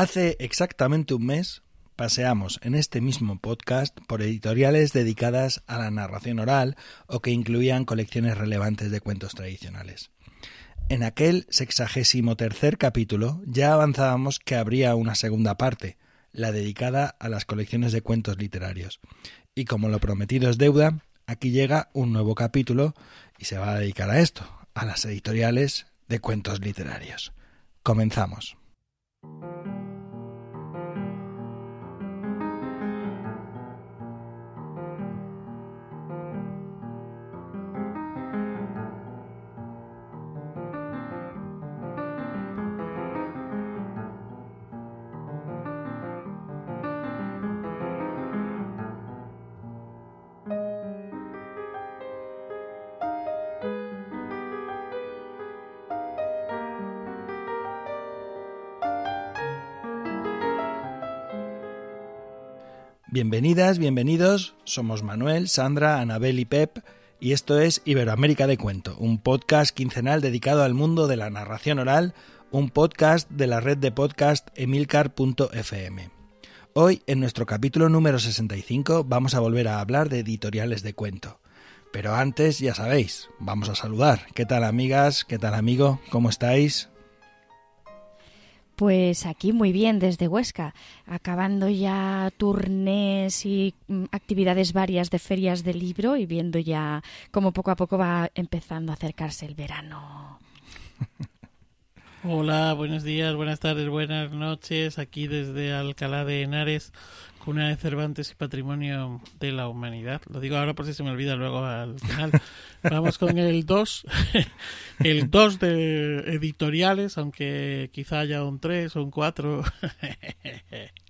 Hace exactamente un mes paseamos en este mismo podcast por editoriales dedicadas a la narración oral o que incluían colecciones relevantes de cuentos tradicionales. En aquel sexagésimo tercer capítulo ya avanzábamos que habría una segunda parte, la dedicada a las colecciones de cuentos literarios. Y como lo prometido es deuda, aquí llega un nuevo capítulo y se va a dedicar a esto, a las editoriales de cuentos literarios. Comenzamos. Bienvenidas, bienvenidos. Somos Manuel, Sandra, Anabel y Pep y esto es Iberoamérica de Cuento, un podcast quincenal dedicado al mundo de la narración oral, un podcast de la red de podcast emilcar.fm. Hoy, en nuestro capítulo número 65, vamos a volver a hablar de editoriales de cuento. Pero antes, ya sabéis, vamos a saludar. ¿Qué tal amigas? ¿Qué tal amigo? ¿Cómo estáis? Pues aquí muy bien desde Huesca, acabando ya turnés y mm, actividades varias de ferias de libro y viendo ya cómo poco a poco va empezando a acercarse el verano. Hola, buenos días, buenas tardes, buenas noches, aquí desde Alcalá de Henares, Cuna de Cervantes y Patrimonio de la Humanidad. Lo digo ahora por si se me olvida luego al final. Vamos con el 2, el 2 de editoriales, aunque quizá haya un 3 o un 4.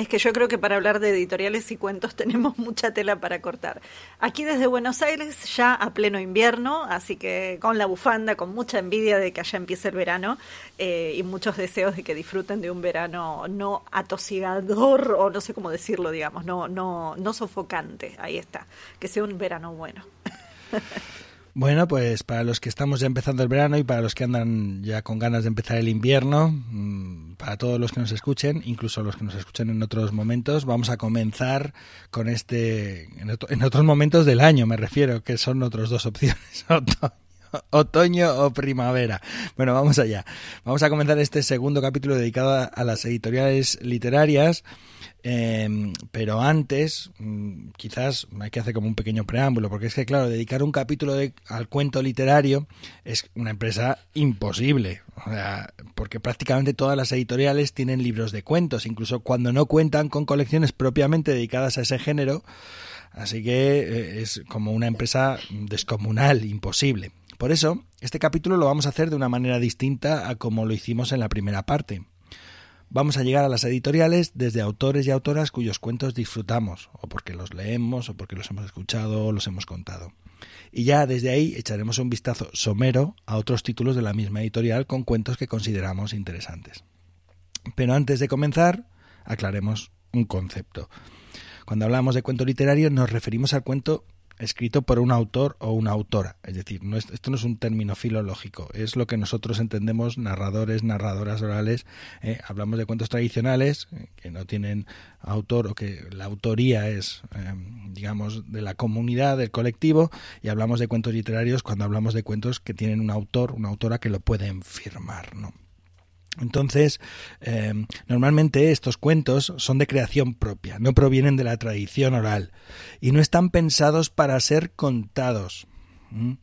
es que yo creo que para hablar de editoriales y cuentos tenemos mucha tela para cortar. Aquí desde Buenos Aires ya a pleno invierno, así que con la bufanda, con mucha envidia de que allá empiece el verano eh, y muchos deseos de que disfruten de un verano no atosigador o no sé cómo decirlo, digamos, no, no, no sofocante. Ahí está, que sea un verano bueno. Bueno, pues para los que estamos ya empezando el verano y para los que andan ya con ganas de empezar el invierno, mm, para todos los que nos escuchen, incluso los que nos escuchen en otros momentos, vamos a comenzar con este, en, otros momentos del año me refiero, que son otras dos opciones, otoño o primavera. Bueno, vamos allá. Vamos a comenzar este segundo capítulo dedicado a las editoriales literarias. Em, pero antes, mm, quizás hay que hacer como un pequeño preámbulo, porque es que, claro, dedicar un capítulo al cuento literario es una empresa imposible, porque prácticamente todas las editoriales tienen libros de cuentos, incluso cuando no cuentan con colecciones propiamente dedicadas a ese género, así que eh, es como una empresa descomunal, imposible. Por eso, este capítulo lo vamos a hacer de una manera distinta a como lo hicimos en la primera parte vamos a llegar a las editoriales desde autores y autoras cuyos cuentos disfrutamos, o porque los leemos, o porque los hemos escuchado, o los hemos contado. Y ya desde ahí echaremos un vistazo somero a otros títulos de la misma editorial con cuentos que consideramos interesantes. Pero antes de comenzar, aclaremos un concepto. Cuando hablamos de cuento literario nos referimos al cuento escrito por un autor o una autora. Es decir, no esto no es un término filológico, es lo que nosotros entendemos narradores, narradoras orales. Eh, hablamos de cuentos tradicionales eh, que no tienen autor o que la autoría es, eh, digamos, de la comunidad, del colectivo, y hablamos de cuentos literarios cuando hablamos de cuentos que tienen un autor, una autora que lo pueden firmar, ¿no? Entonces, eh, normalmente estos cuentos son de creación propia, no provienen de la tradición oral y no están pensados para ser contados. ¿Mm?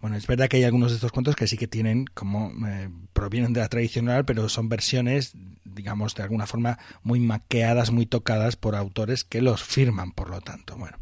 Bueno, es verdad que hay algunos de estos cuentos que sí que tienen como eh, provienen de la tradición oral, pero son versiones, digamos, de alguna forma muy maqueadas, muy tocadas por autores que los firman, por lo tanto. Bueno,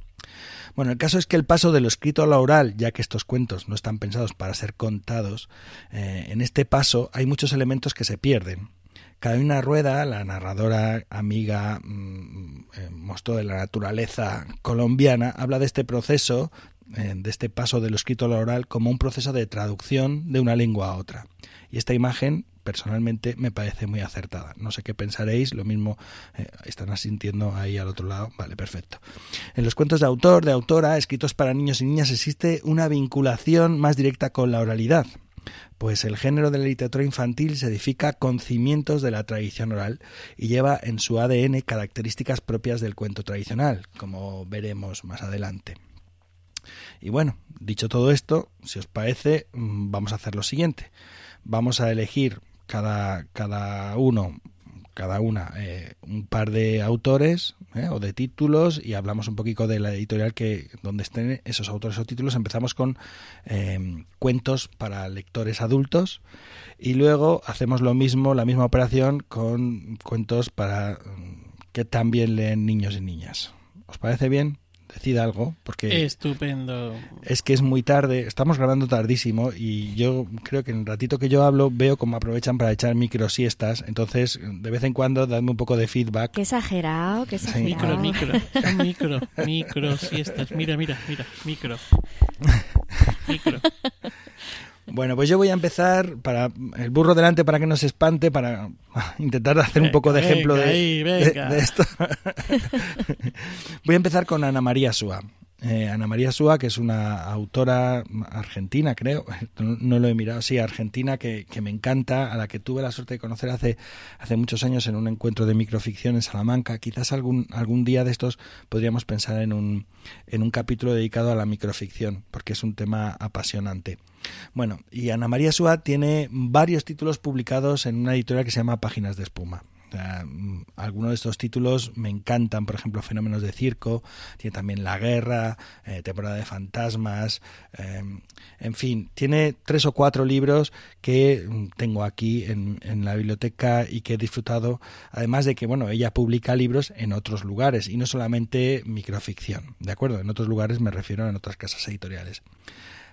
bueno, el caso es que el paso de lo escrito a lo oral, ya que estos cuentos no están pensados para ser contados, eh, en este paso hay muchos elementos que se pierden. Cada una rueda, la narradora amiga mm, eh, mostró de la naturaleza colombiana, habla de este proceso, eh, de este paso de lo escrito a lo oral, como un proceso de traducción de una lengua a otra. Y esta imagen personalmente me parece muy acertada. No sé qué pensaréis, lo mismo eh, están asintiendo ahí al otro lado. Vale, perfecto. En los cuentos de autor, de autora, escritos para niños y niñas, existe una vinculación más directa con la oralidad. Pues el género de la literatura infantil se edifica con cimientos de la tradición oral y lleva en su ADN características propias del cuento tradicional, como veremos más adelante. Y bueno, dicho todo esto, si os parece, mm, vamos a hacer lo siguiente. Vamos a elegir cada, cada uno cada una eh, un par de autores eh, o de títulos y hablamos un poquito de la editorial que donde estén esos autores o títulos. Empezamos con eh, cuentos para lectores adultos y luego hacemos lo mismo, la misma operación con cuentos para mm, que también leen niños y niñas. ¿Os parece bien? Decida algo, porque estupendo. Es que es muy tarde, estamos grabando tardísimo y yo creo que en el ratito que yo hablo veo cómo aprovechan para echar micro siestas, entonces de vez en cuando dadme un poco de feedback. Qué exagerado, qué exagerado. Micro, micro, micro, micro siestas. Mira, mira, mira, micro. Micro. Bueno, pues yo voy a empezar para el burro delante para que no se espante, para intentar hacer un poco de ejemplo de, esto. voy a empezar con Ana María Súa. Eh, Ana María Súa, que es una autora argentina, creo, no, lo he mirado, sí, argentina, que, me encanta, a la que tuve la suerte de conocer hace, hace muchos años en un encuentro de microficción en Salamanca. Quizás algún, algún día de estos podríamos pensar en un, en un capítulo dedicado a la microficción, porque es un tema apasionante. Bueno, y Ana María Súa tiene varios títulos publicados en una editorial que se llama Páginas de Espuma. Mm, algunos de estos títulos me encantan, por ejemplo, Fenómenos de Circo, tiene también La Guerra, eh, Temporada de Fantasmas, em, en fin, tiene tres o cuatro libros que mm, tengo aquí en, en, la biblioteca y que he disfrutado, además de que, bueno, ella publica libros en otros lugares y no solamente microficción, ¿de acuerdo? En otros lugares me refiero a otras casas editoriales.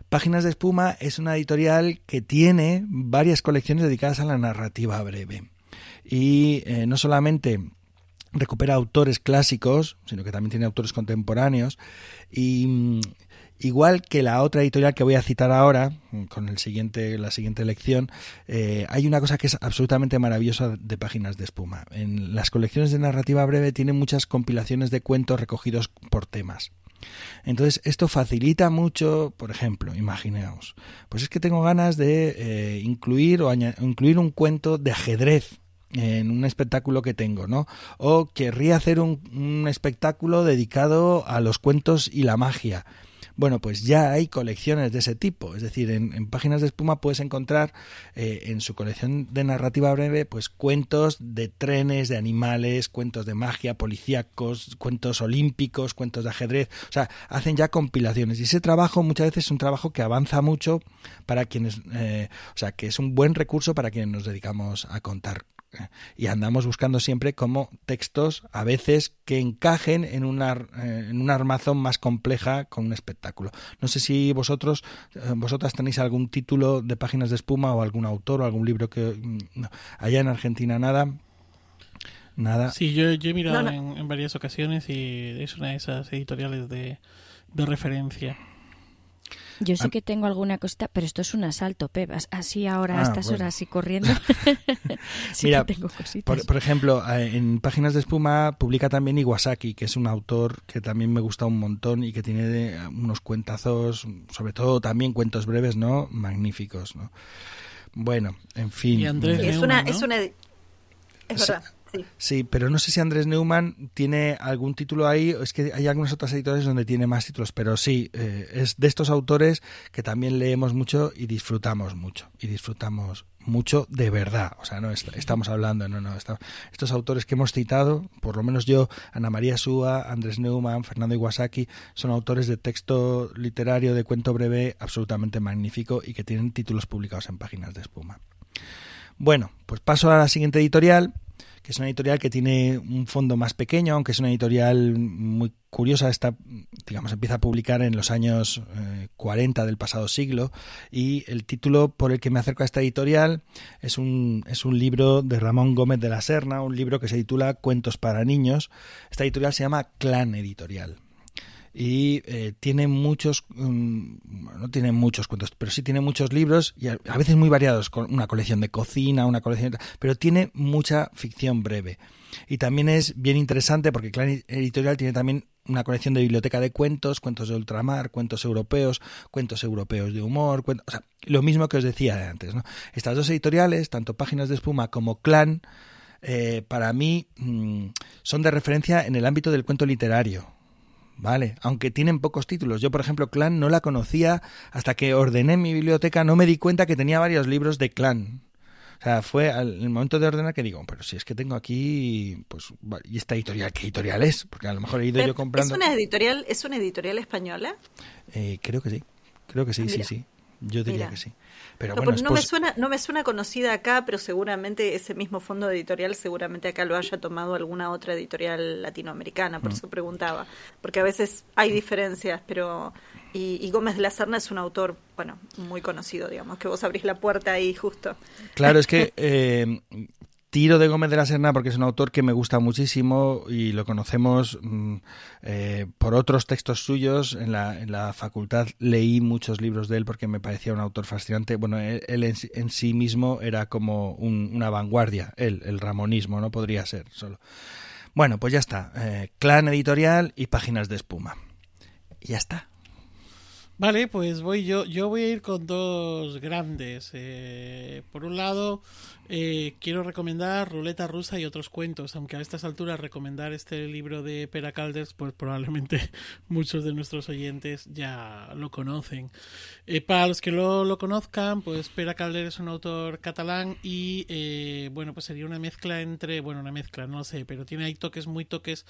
Páginas de Espuma es una editorial que tiene varias colecciones dedicadas a la narrativa breve y eh, no solamente recupera autores clásicos, sino que también tiene autores contemporáneos. Y mm, igual que la otra editorial que voy a citar ahora con el siguiente la siguiente lección eh, hay una cosa que es absolutamente maravillosa de páginas de espuma. En las colecciones de narrativa breve tienen muchas compilaciones de cuentos recogidos por temas. Entonces, esto facilita mucho, por ejemplo, imaginaos, pues es que tengo ganas de eh, incluir o incluir un cuento de ajedrez en un espectáculo que tengo, ¿no? O querría hacer un, espectáculo dedicado a los cuentos y la magia. Bueno, pues ya hay colecciones de ese tipo. Es decir, en, páginas de espuma puedes encontrar eh, en su colección de narrativa breve, pues cuentos de trenes, de animales, cuentos de magia, policíacos, cuentos olímpicos, cuentos de ajedrez. O sea, hacen ya compilaciones. Y ese trabajo muchas veces es un trabajo que avanza mucho para quienes, eh, o sea, que es un buen recurso para quienes nos dedicamos a contar y andamos buscando siempre como textos a veces que encajen en una, eh, en una armazón más compleja con un espectáculo. No sé si vosotros, eh, vosotras tenéis algún título de páginas de espuma o algún autor o algún libro que mm, allá en Argentina nada. Nada. Sí, yo, he mirado En, varias ocasiones y es una de esas editoriales de, de referencia. Yo sé que tengo alguna cosita, pero esto es un asalto, Pep. Así ahora a ah, estas horas y corriendo. Mira, Por, ejemplo, eh, en Páginas de Espuma publica también Iwasaki, que es un autor que también me gusta un montón y que tiene unos cuentazos, sobre todo también cuentos breves, ¿no? Magníficos, ¿no? Bueno, en fin. es, una, es una... Es verdad. Sí. pero no sé si Andrés Neumann tiene algún título ahí, es que hay algunas otras editores donde tiene más títulos, pero sí, eh, es de estos autores que también leemos mucho y disfrutamos mucho, y disfrutamos mucho de verdad, o sea, no estamos hablando, no, no, estos autores que hemos citado, por lo menos yo, Ana María Súa, Andrés Neumann, Fernando Iwasaki, son autores de texto literario de cuento breve absolutamente magnífico y que tienen títulos publicados en páginas de espuma. Bueno, pues paso a la siguiente editorial, es una editorial que tiene un fondo más pequeño, aunque es una editorial muy curiosa. Está, digamos, empieza a publicar en los años 40 eh, del pasado siglo y el título por el que me acerco a esta editorial es un, es un libro de Ramón Gómez de la Serna, un libro que se titula Cuentos para niños. Esta editorial se llama Clan Editorial. Y eh, tiene muchos, mm, no tiene muchos cuentos, pero sí tiene muchos libros y a, veces muy variados, con una colección de cocina, una colección, pero tiene mucha ficción breve. Y también es bien interesante porque Clan Editorial tiene también una colección de biblioteca de cuentos, cuentos de ultramar, cuentos europeos, cuentos europeos de humor, o sea, lo mismo que os decía antes. ¿no? Estas dos editoriales, tanto Páginas de Espuma como Clan, eh, para mí mm, son de referencia en el ámbito del cuento literario. Vale, aunque tienen pocos títulos. Yo, por ejemplo, Clan no la conocía hasta que ordené mi biblioteca, no me di cuenta que tenía varios libros de Clan. O sea, fue al el momento de ordenar que digo, pero si es que tengo aquí, pues, ¿y esta editorial qué editorial es? Porque a lo mejor he ido yo comprando. ¿Es una editorial, es una editorial española? Eh, creo que sí, creo que sí, sí, sí. Yo diría que sí. Pero no, me suena, no me suena conocida acá, pero seguramente ese mismo fondo editorial seguramente acá lo haya tomado alguna otra editorial latinoamericana, por mm. eso preguntaba, porque a veces hay diferencias, pero y, Gómez de la Serna es un autor, bueno, muy conocido, digamos, que vos abrís la puerta ahí justo. Claro, es que eh, tiro de Gómez de la Serna porque es un autor que me gusta muchísimo y lo conocemos mm, eh, por otros textos suyos. En la, en la facultad leí muchos libros de él porque me parecía un autor fascinante. Bueno, él, en, sí mismo era como una vanguardia, él, el ramonismo, no podría ser solo. Bueno, pues ya está. Eh, clan editorial y páginas de espuma. Ya está. Vale, pues voy yo. Yo voy a ir con dos grandes. Eh, por un lado, eh, quiero recomendar Ruleta Rusa y otros cuentos, aunque a estas alturas recomendar este libro de Pera Calders, pues probablemente muchos de nuestros oyentes ya lo conocen. Eh, para los que lo, lo, conozcan, pues Pera Calders es un autor catalán y eh, bueno, pues sería una mezcla entre, bueno, una mezcla, no sé, pero tiene ahí toques muy toques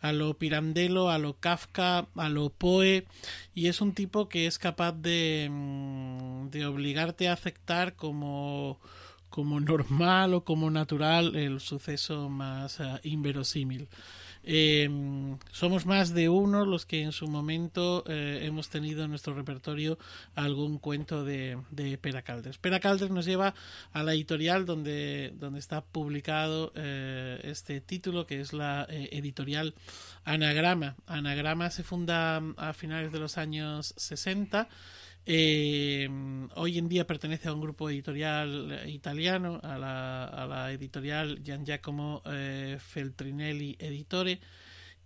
a lo Pirandello, a lo Kafka, a lo Poe y es un tipo que es capaz de, mm, de obligarte a aceptar como como normal o como natural el suceso más uh, inverosímil. Eh, somos más de uno los que en su momento eh, hemos tenido en nuestro repertorio algún cuento de, de Pera Caldes. Pera Caldes nos lleva a la editorial donde, donde está publicado eh, este título, que es la editorial Anagrama. Anagrama se funda a finales de los años 60 eh, hoy en día pertenece a un grupo editorial italiano, a la, editorial Gian Giacomo eh, Feltrinelli Editore,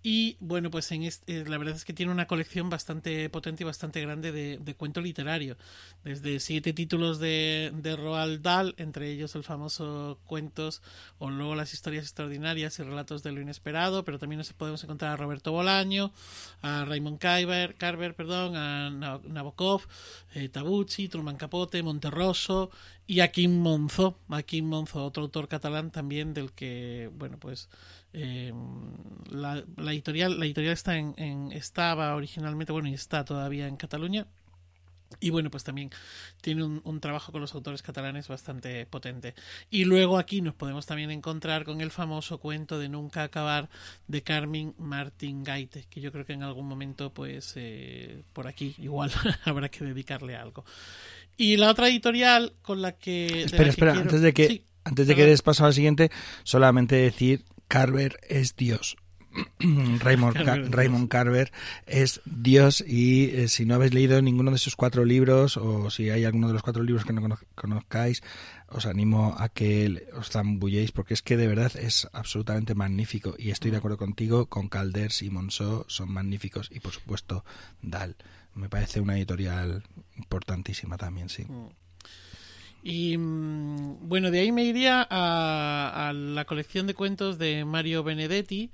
y bueno, pues en este, la verdad es que tiene una colección bastante potente y bastante grande de, cuento literario. Desde siete títulos de, de, Roald Dahl, entre ellos el famoso Cuentos o luego las historias extraordinarias y relatos de lo inesperado, pero también nos podemos encontrar a Roberto Bolaño, a Raymond Carver, Carver perdón, a Nabokov, eh, Tabucci, Truman Capote, Monterroso y a Kim Monzó. A Kim Monzó, otro autor catalán también del que, bueno, pues eh, la, editorial la editorial está en, estaba originalmente bueno y está todavía en Cataluña y bueno, pues también tiene un, trabajo con los autores catalanes bastante potente. Y luego aquí nos podemos también encontrar con el famoso cuento de Nunca acabar de Carmen Martín Gaite, que yo creo que en algún momento, pues eh, por aquí igual habrá que dedicarle algo. Y la otra editorial con la que... Espera, espera, antes de que... antes de que des paso al siguiente, solamente decir Carver es Dios. Raymond, Carver es Dios y eh, si no habéis leído ninguno de sus cuatro libros o si hay alguno de los cuatro libros que no conozcáis, os animo a que os zambulléis porque es que de verdad es absolutamente magnífico y estoy de acuerdo contigo, con Calders y Monceau son magníficos y por supuesto Dal. Me parece una editorial importantísima también, sí. Mm. Y mm, bueno, de ahí me iría a, a, la colección de cuentos de Mario Benedetti,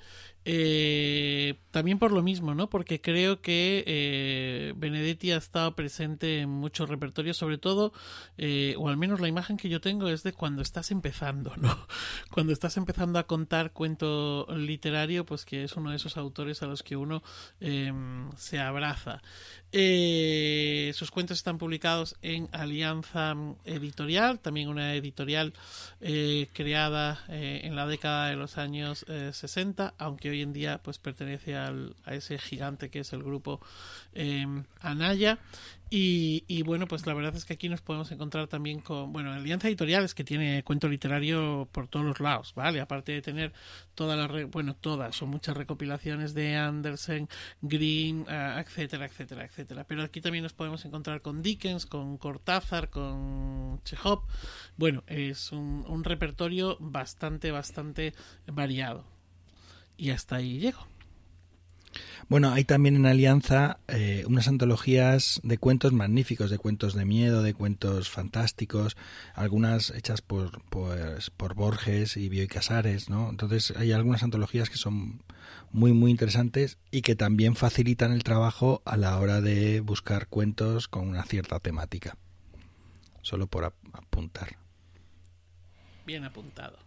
eh, también por lo mismo, ¿no? Porque creo que eh, Benedetti ha estado presente en muchos repertorios, sobre todo, eh, o al menos la imagen que yo tengo es de cuando estás empezando, ¿no? Cuando estás empezando a contar cuento literario, pues que es uno de esos autores a los que uno em, se abraza. Eh, sus cuentos están publicados en Alianza Editorial, también una editorial creada en la década de los años 60, aunque hoy en día pues pertenece al, a ese gigante que es el grupo eh, Anaya. Y, bueno, pues la verdad es que aquí nos podemos encontrar también con, bueno, Alianza Editoriales que tiene cuento literario por todos los lados, ¿vale? Aparte de tener todas las, bueno, todas, son muchas recopilaciones de Andersen, Green, eh, etcétera, etcétera, etcétera. Pero aquí también nos podemos encontrar con Dickens, con Cortázar, con Chekhov. Bueno, es un, un repertorio bastante, bastante variado. Y hasta ahí llego. Bueno, hay también en Alianza eh, unas antologías de cuentos magníficos, de cuentos de miedo, de cuentos fantásticos, algunas hechas por, pues, por Borges y Bioy Casares, ¿no? Entonces hay algunas antologías que son muy, muy interesantes y que también facilitan el trabajo a la hora de buscar cuentos con una cierta temática. Solo por apuntar. Bien apuntado.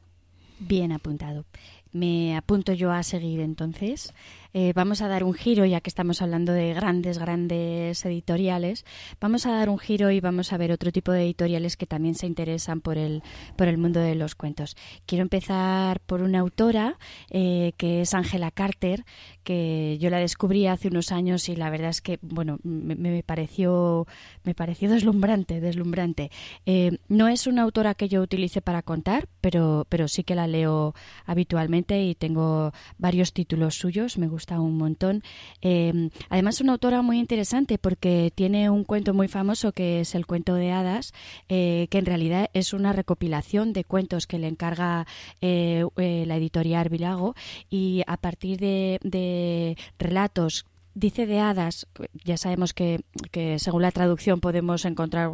Bien apuntado. Me apunto yo a seguir entonces. Eh, vamos a dar un giro, ya que estamos hablando de grandes, grandes editoriales. Vamos a dar un giro y vamos a ver otro tipo de editoriales que también se interesan por el, por el mundo de los cuentos. Quiero empezar por una autora eh, que es Angela Carter, que yo la descubrí hace unos años y la verdad es que, bueno, me, pareció, me pareció deslumbrante, deslumbrante. Eh, no es una autora que yo utilice para contar, pero, pero sí que la leo habitualmente y tengo varios títulos suyos. Me un montón. Eh, además, una autora muy interesante porque tiene un cuento muy famoso que es el cuento de hadas, eh, que en realidad es una recopilación de cuentos que le encarga eh, la editorial Vilago y a partir de relatos dice de hadas, ya sabemos que, que según la traducción podemos encontrar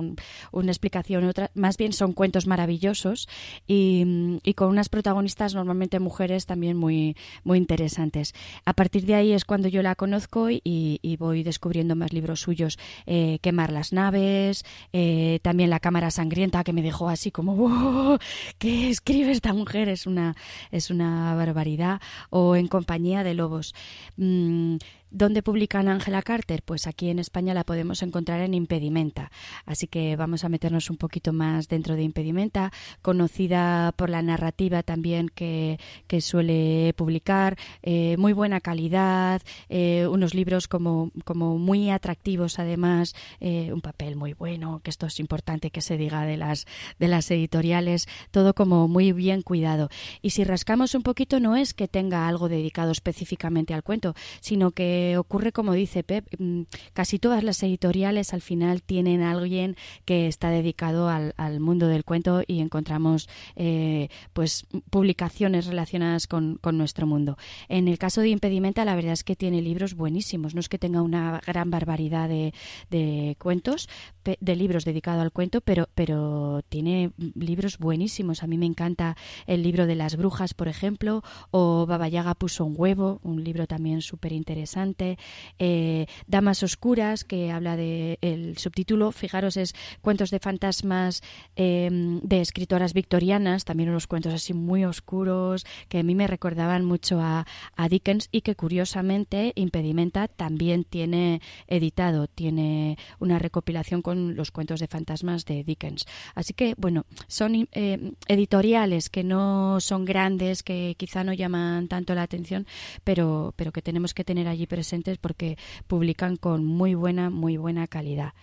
una explicación, otra, más bien son cuentos maravillosos y, con unas protagonistas normalmente mujeres también muy, muy interesantes. A partir de ahí es cuando yo la conozco y, y voy descubriendo más libros suyos. Eh, Quemar las naves, eh, también La cámara sangrienta que me dejó así como, ¡Oh! ¿qué escribe esta mujer? Es una, es una barbaridad. O En compañía de lobos. Mm, ¿Dónde publican Angela Carter? Pues aquí en España la podemos encontrar en Impedimenta. Así que vamos a meternos un poquito más dentro de Impedimenta, conocida por la narrativa también que, suele publicar, eh, muy buena calidad, eh, unos libros como, muy atractivos además, eh, un papel muy bueno, que esto es importante que se diga de las, de las editoriales, todo como muy bien cuidado. Y si rascamos un poquito no es que tenga algo dedicado específicamente al cuento, sino que ocurre como dice Pep, mm, casi todas las editoriales al final tienen alguien que está dedicado al, mundo del cuento y encontramos eh, pues publicaciones relacionadas con, nuestro mundo. En el caso de Impedimenta la verdad es que tiene libros buenísimos, no es que tenga una gran barbaridad de, cuentos, de libros dedicados al cuento, pero, pero tiene libros buenísimos. A mí me encanta el libro de las brujas, por ejemplo, o Baba Yaga puso un huevo, un libro también súper interesante eh, Damas Oscuras, que habla de el subtítulo, fijaros, es Cuentos de fantasmas em, de escritoras victorianas, también unos cuentos así muy oscuros, que a mí me recordaban mucho a, Dickens y que curiosamente Impedimenta también tiene editado, tiene una recopilación con los cuentos de fantasmas de Dickens. Así que, bueno, son eh, editoriales que no son grandes, que quizá no llaman tanto la atención, pero, pero que tenemos que tener allí presentes porque publican con muy buena, muy buena calidad.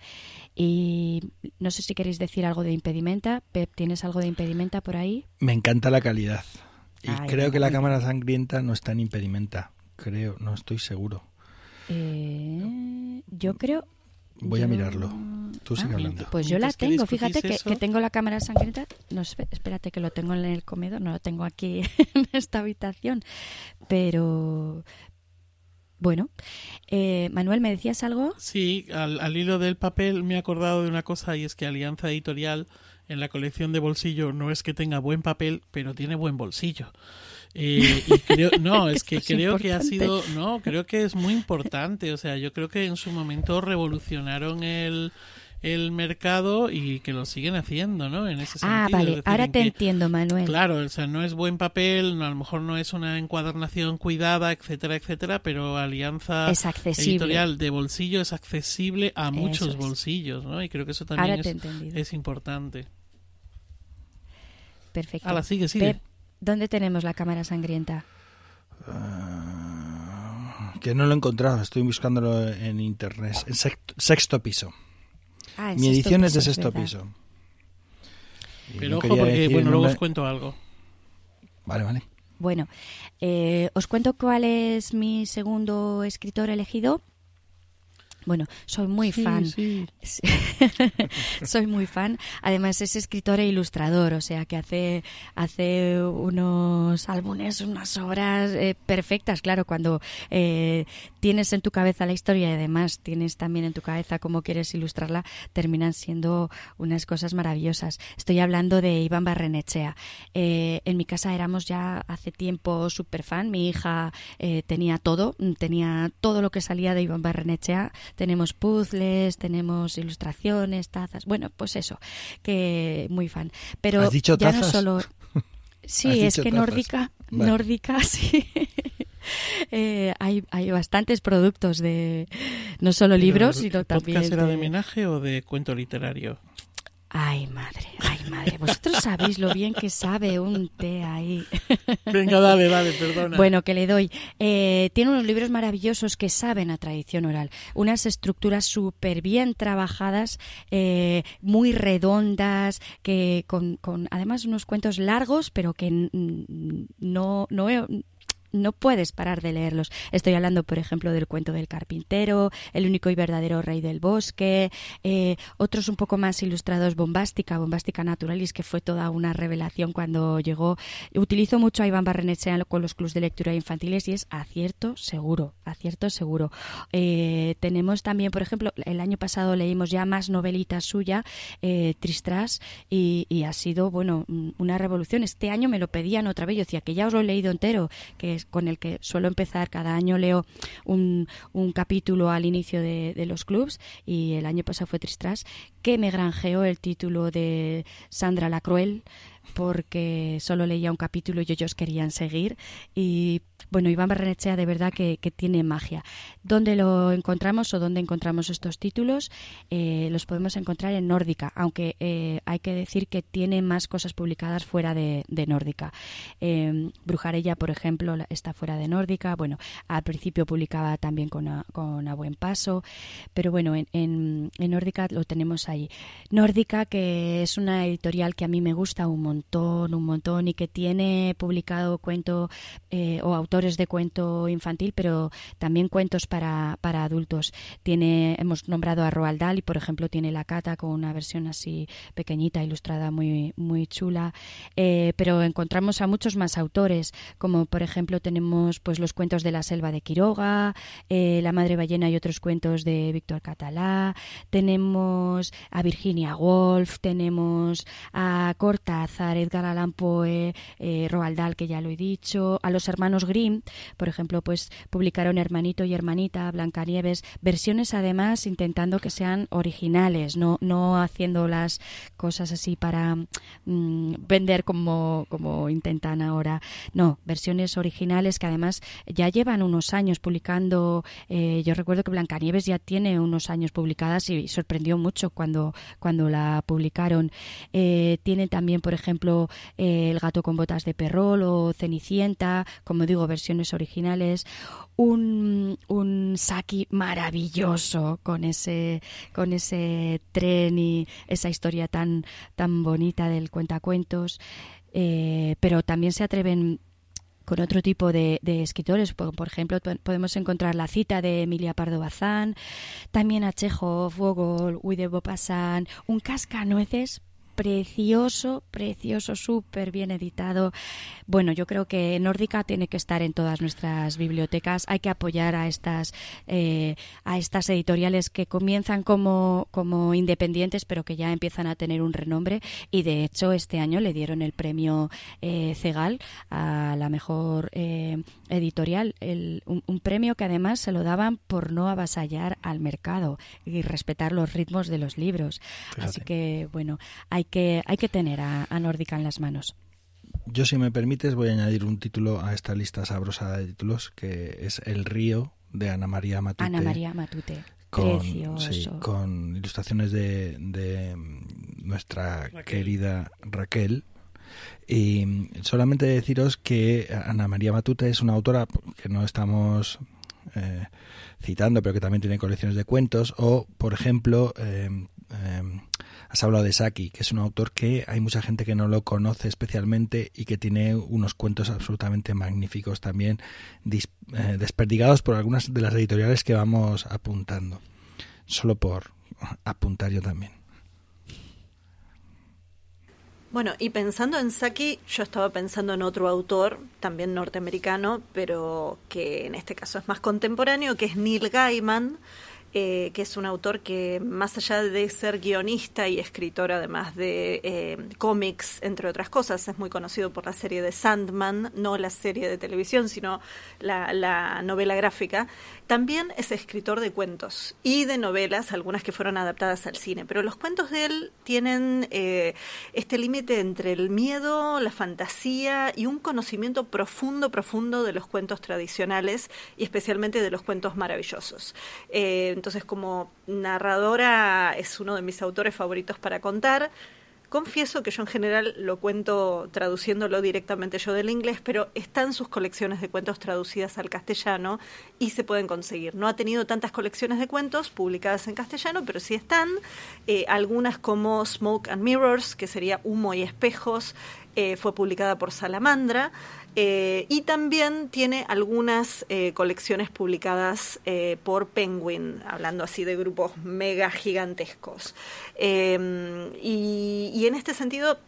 Y no sé si queréis decir algo de impedimenta. Pep, ¿tienes algo de impedimenta por ahí? Me encanta la calidad. Y creo que la cámara sangrienta no está en impedimenta. Creo, no estoy seguro. Eh, yo creo. Voy a mirarlo. Tú sigue ah, hablando. Pues yo la tengo. Fíjate que, que, tengo la cámara sangrienta. No, espérate que lo tengo en el comedor. No lo tengo aquí en esta habitación. Pero, bueno, eh, Manuel, ¿me decías algo? Sí, al, hilo del papel me he acordado de una cosa y es que Alianza Editorial en la colección de bolsillo no es que tenga buen papel, pero tiene buen bolsillo. Eh, y creo, no, es que creo que ha sido, no, creo que es muy importante. O sea, yo creo que en su momento revolucionaron el, el mercado y que lo siguen haciendo, ¿no? En ese ah, sentido. Ah, vale, ahora te entiendo, Manuel. Claro, o sea, no es buen papel, a lo mejor no es una encuadernación cuidada, etcétera, etcétera, pero Alianza Editorial de bolsillo es accesible a muchos bolsillos, ¿no? Y creo que eso también es, importante. Perfecto. Ahora sigue, sigue. ¿dónde tenemos la cámara sangrienta? Ah, Que no lo he encontrado, estoy buscándolo en internet. En sexto, piso. Ah, Mi edición es de sexto piso. Pero ojo, porque bueno, luego os cuento algo. Vale, vale. Bueno, eh, os cuento cuál es mi segundo escritor elegido. Bueno, soy muy fan. soy muy fan. Además es escritor e ilustrador, o sea que hace, hace unos álbumes, unas obras eh, perfectas. Claro, cuando eh, tienes en tu cabeza la historia y además tienes también en tu cabeza cómo quieres ilustrarla, terminan siendo unas cosas maravillosas. Estoy hablando de Iván Barrenechea. Eh, en mi casa éramos ya hace tiempo súper fan. Mi hija tenía todo, tenía todo lo que salía de Iván Barrenechea tenemos puzzles, tenemos ilustraciones, tazas. Bueno, pues eso, que muy fan. Pero ya no solo. Sí, es que nórdica, nórdica, sí. Eh, hay, hay bastantes productos de no solo libros, sino también. ¿Era de homenaje o de cuento literario? Ay, madre, ay, madre. Vosotros sabéis lo bien que sabe un té ahí. Venga, dale, dale, perdona. Bueno, que le doy. Eh, tiene unos libros maravillosos que saben a tradición oral. Unas estructuras súper bien trabajadas, eh, muy redondas, que con, con además unos cuentos largos, pero que no, no, no puedes parar de leerlos. Estoy hablando, por ejemplo, del cuento del carpintero, El único y verdadero rey del bosque, eh, otros un poco más ilustrados, Bombástica, Bombástica Naturalis, que fue toda una revelación cuando llegó. Utilizo mucho a Iván Barrenechea con los clubs de lectura infantiles y es acierto seguro, acierto seguro. Eh, tenemos también, por ejemplo, el año pasado leímos ya más novelitas suya, eh, Tristras, y, y, ha sido, bueno, una revolución. Este año me lo pedían otra vez, yo decía que ya os lo he leído entero, que con el que suelo empezar. Cada año leo un, un capítulo al inicio de, los clubs y el año pasado fue Tristras, que me granjeó el título de Sandra la Cruel porque solo leía un capítulo y ellos querían seguir. Y bueno, Iván Barrenechea de verdad que, tiene magia. ¿Dónde lo encontramos o dónde encontramos estos títulos? Eh, los podemos encontrar en Nórdica, aunque eh, hay que decir que tiene más cosas publicadas fuera de, Nórdica. Eh, por ejemplo, está fuera de Nórdica. Bueno, al principio publicaba también con a, con a buen paso, pero bueno, en, en, en Nórdica lo tenemos ahí. Nórdica, que es una editorial que a mí me gusta un montón montón, un montón, y que tiene publicado cuento eh, o autores de cuento infantil, pero también cuentos para, para adultos. Tiene, hemos nombrado a Roald Dahl y, por ejemplo, tiene La Cata con una versión así pequeñita, ilustrada, muy, muy chula. Eh, pero encontramos a muchos más autores, como por ejemplo tenemos pues los cuentos de la selva de Quiroga, eh, La Madre Ballena y otros cuentos de Víctor Catalá. Tenemos a Virginia Woolf, tenemos a Cortázar Edgar Allan Poe, eh, Roald Dahl, que ya lo he dicho, a los hermanos Grimm, por ejemplo, pues publicaron Hermanito y Hermanita, Blancanieves, versiones además intentando que sean originales, no, no haciendo las cosas así para mm, vender como, como intentan ahora, no, versiones originales que además ya llevan unos años publicando, eh, yo recuerdo que Blancanieves ya tiene unos años publicadas y sorprendió mucho cuando, cuando la publicaron. Eh, tiene también, por ejemplo, ejemplo, eh, El gato con botas de perrol o Cenicienta, como digo, versiones originales. Un, un Saki maravilloso con ese, con ese tren y esa historia tan, tan bonita del cuentacuentos. Eh, pero también se atreven con otro tipo de, escritores. Por, ejemplo, podemos encontrar la cita de Emilia Pardo Bazán, también a Chekhov, Gogol, Uy Bopassan, un cascanueces precioso, precioso, súper bien editado. Bueno, yo creo que Nórdica tiene que estar en todas nuestras bibliotecas. Hay que apoyar a estas, eh, a estas editoriales que comienzan como, como independientes, pero que ya empiezan a tener un renombre. Y de hecho, este año le dieron el premio eh, Cegal a la mejor eh, editorial. un, un premio que además se lo daban por no avasallar al mercado y respetar los ritmos de los libros. Así que, bueno, hay que, hay que tener a, Nórdica en las manos. Yo, si me permites, voy a añadir un título a esta lista sabrosa de títulos, que es El río, de Ana María Matute. Ana María Matute. Con, Precioso. con ilustraciones de, de nuestra querida Raquel. Y solamente deciros que Ana María Matute es una autora que no estamos eh, citando, pero que también tiene colecciones de cuentos, o, por ejemplo, eh, has hablado de Saki, que es un autor que hay mucha gente que no lo conoce especialmente y que tiene unos cuentos absolutamente magníficos también, desperdigados por algunas de las editoriales que vamos apuntando. Solo por apuntar yo también. Bueno, y pensando en Saki, yo estaba pensando en otro autor, también norteamericano, pero que en este caso es más contemporáneo, que es Neil Gaiman, eh, que es un autor que más allá de ser guionista y escritor además de eh, cómics, entre otras cosas, es muy conocido por la serie de Sandman, no la serie de televisión, sino la, la novela gráfica, también es escritor de cuentos y de novelas, algunas que fueron adaptadas al cine, pero los cuentos de él tienen eh, este límite entre el miedo, la fantasía y un conocimiento profundo, profundo de los cuentos tradicionales y especialmente de los cuentos maravillosos. Entonces, como narradora es uno de mis autores favoritos para contar. Confieso que yo en general lo cuento traduciéndolo directamente yo del inglés, pero están sus colecciones de cuentos traducidas al castellano y se pueden conseguir. No ha tenido tantas colecciones de cuentos publicadas en castellano, pero sí están. Eh, algunas como Smoke and Mirrors, que sería Humo y Espejos, eh, fue publicada por Salamandra. Eh, y también tiene algunas eh, colecciones publicadas por Penguin, hablando así de grupos mega gigantescos. Em, y, en este sentido,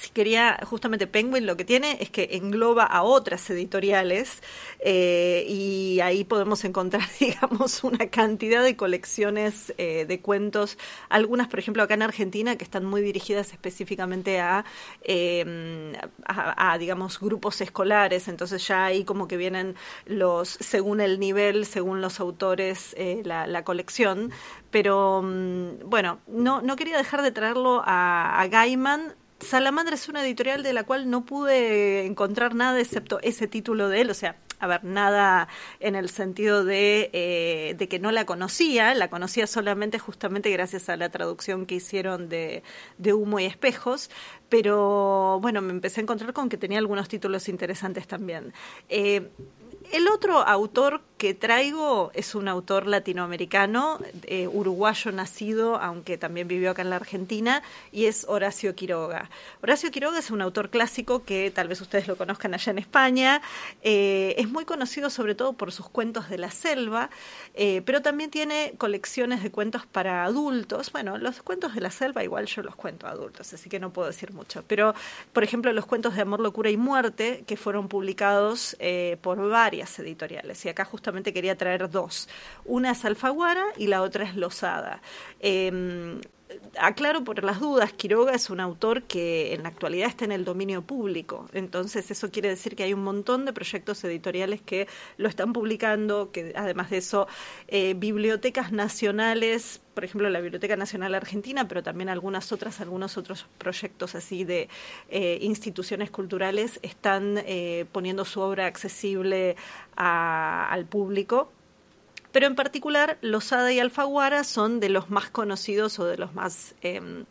si quería, justamente Penguin lo que tiene es que engloba a otras editoriales eh, y ahí podemos encontrar, digamos, una cantidad de colecciones eh, de cuentos, algunas, por ejemplo, acá en Argentina, que están muy dirigidas específicamente a, eh, a, digamos, grupos escolares, entonces ya ahí como que vienen los, según el nivel, según los autores, la, la, colección, pero mm, bueno, no, no quería dejar de traerlo a Gaiman, Salamandra es una editorial de la cual no pude encontrar nada excepto ese título de él, o sea, a ver, nada en el sentido de, eh, que no la conocía, la conocía solamente justamente gracias a la traducción que hicieron de, de Humo y Espejos, pero bueno, me empecé a encontrar con que tenía algunos títulos interesantes también. Eh, el otro autor que traigo es un autor latinoamericano, eh, uruguayo nacido, aunque también vivió acá en la Argentina, y es Horacio Quiroga. Horacio Quiroga es un autor clásico que tal vez ustedes lo conozcan allá en España. Eh, es muy conocido sobre todo por sus cuentos de la selva, eh, pero también tiene colecciones de cuentos para adultos. Bueno, los cuentos de la selva igual yo los cuento a adultos, así que no puedo decir mucho. Pero, por ejemplo, los cuentos de amor, locura y muerte, que fueron publicados por varias editoriales. Y acá justamente quería traer dos. Una es Alfaguara y la otra es Losada. Em, aclaro por las dudas, Quiroga es un autor que en la actualidad está en el dominio público, entonces eso quiere decir que hay un montón de proyectos editoriales que lo están publicando, que además de eso, eh, bibliotecas nacionales, por ejemplo la Biblioteca Nacional Argentina, pero también algunas otras, algunos otros proyectos así de eh, instituciones culturales están eh, poniendo su obra accesible al público pero en particular Losada y Alfaguara son de los más conocidos o de los más em,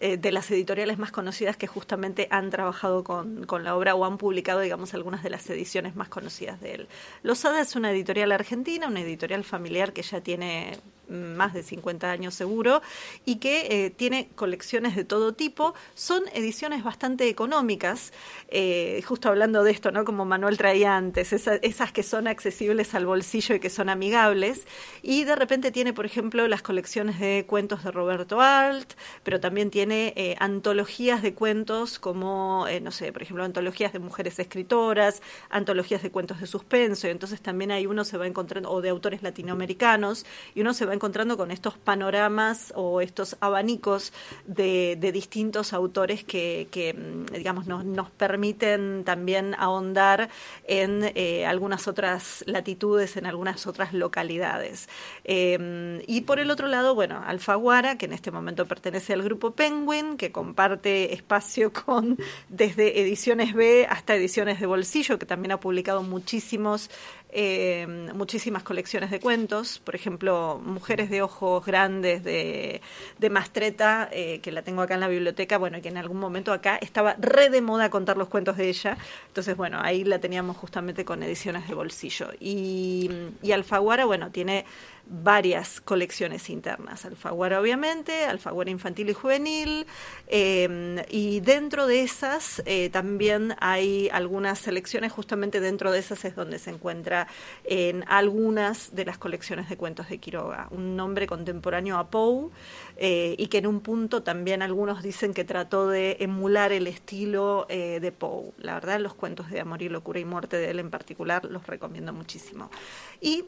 eh, de las editoriales más conocidas que justamente han trabajado con, con, la obra o han publicado, digamos, algunas de las ediciones más conocidas de él. Losada es una editorial argentina, una editorial familiar que ya tiene más de 50 años seguro, y que eh, tiene colecciones de todo tipo. Son ediciones bastante económicas, eh, justo hablando de esto, ¿no? Como Manuel traía antes, esas que son accesibles al bolsillo y que son amigables. Y de repente tiene, por ejemplo, las colecciones de cuentos de Roberto Alt, pero también tiene eh, antologías de cuentos como, no sé, por ejemplo, antologías de mujeres escritoras, antologías de cuentos de suspenso, y entonces también ahí uno se va encontrando, o de autores latinoamericanos, y uno se va encontrando con estos panoramas o estos abanicos de, distintos autores que, mm, digamos, nos, permiten también ahondar en eh, algunas otras latitudes, en algunas otras localidades. Em, y por el otro lado, bueno, Alfaguara, que en este momento pertenece al grupo Penguin, que comparte espacio con desde ediciones B hasta ediciones de bolsillo, que también ha publicado muchísimos, em, muchísimas colecciones de cuentos, por ejemplo, Mujer Mujeres de Ojos Grandes de, de Mastreta, eh, que la tengo acá en la biblioteca, bueno, que en algún momento acá estaba re de moda contar los cuentos de ella. Entonces, bueno, ahí la teníamos justamente con ediciones de bolsillo. Y, y Alfaguara, bueno, tiene varias colecciones internas. Alfaguara, obviamente, Alfaguara infantil y juvenil, eh, y dentro de esas eh, también hay algunas selecciones, justamente dentro de esas es donde se encuentra en algunas de las colecciones de cuentos de Quiroga. Un nombre contemporáneo a Poe, eh, y que en un punto también algunos dicen que trató de emular el estilo de Poe. La verdad, los cuentos de Amor y Locura y Muerte de él en particular los recomiendo muchísimo. Y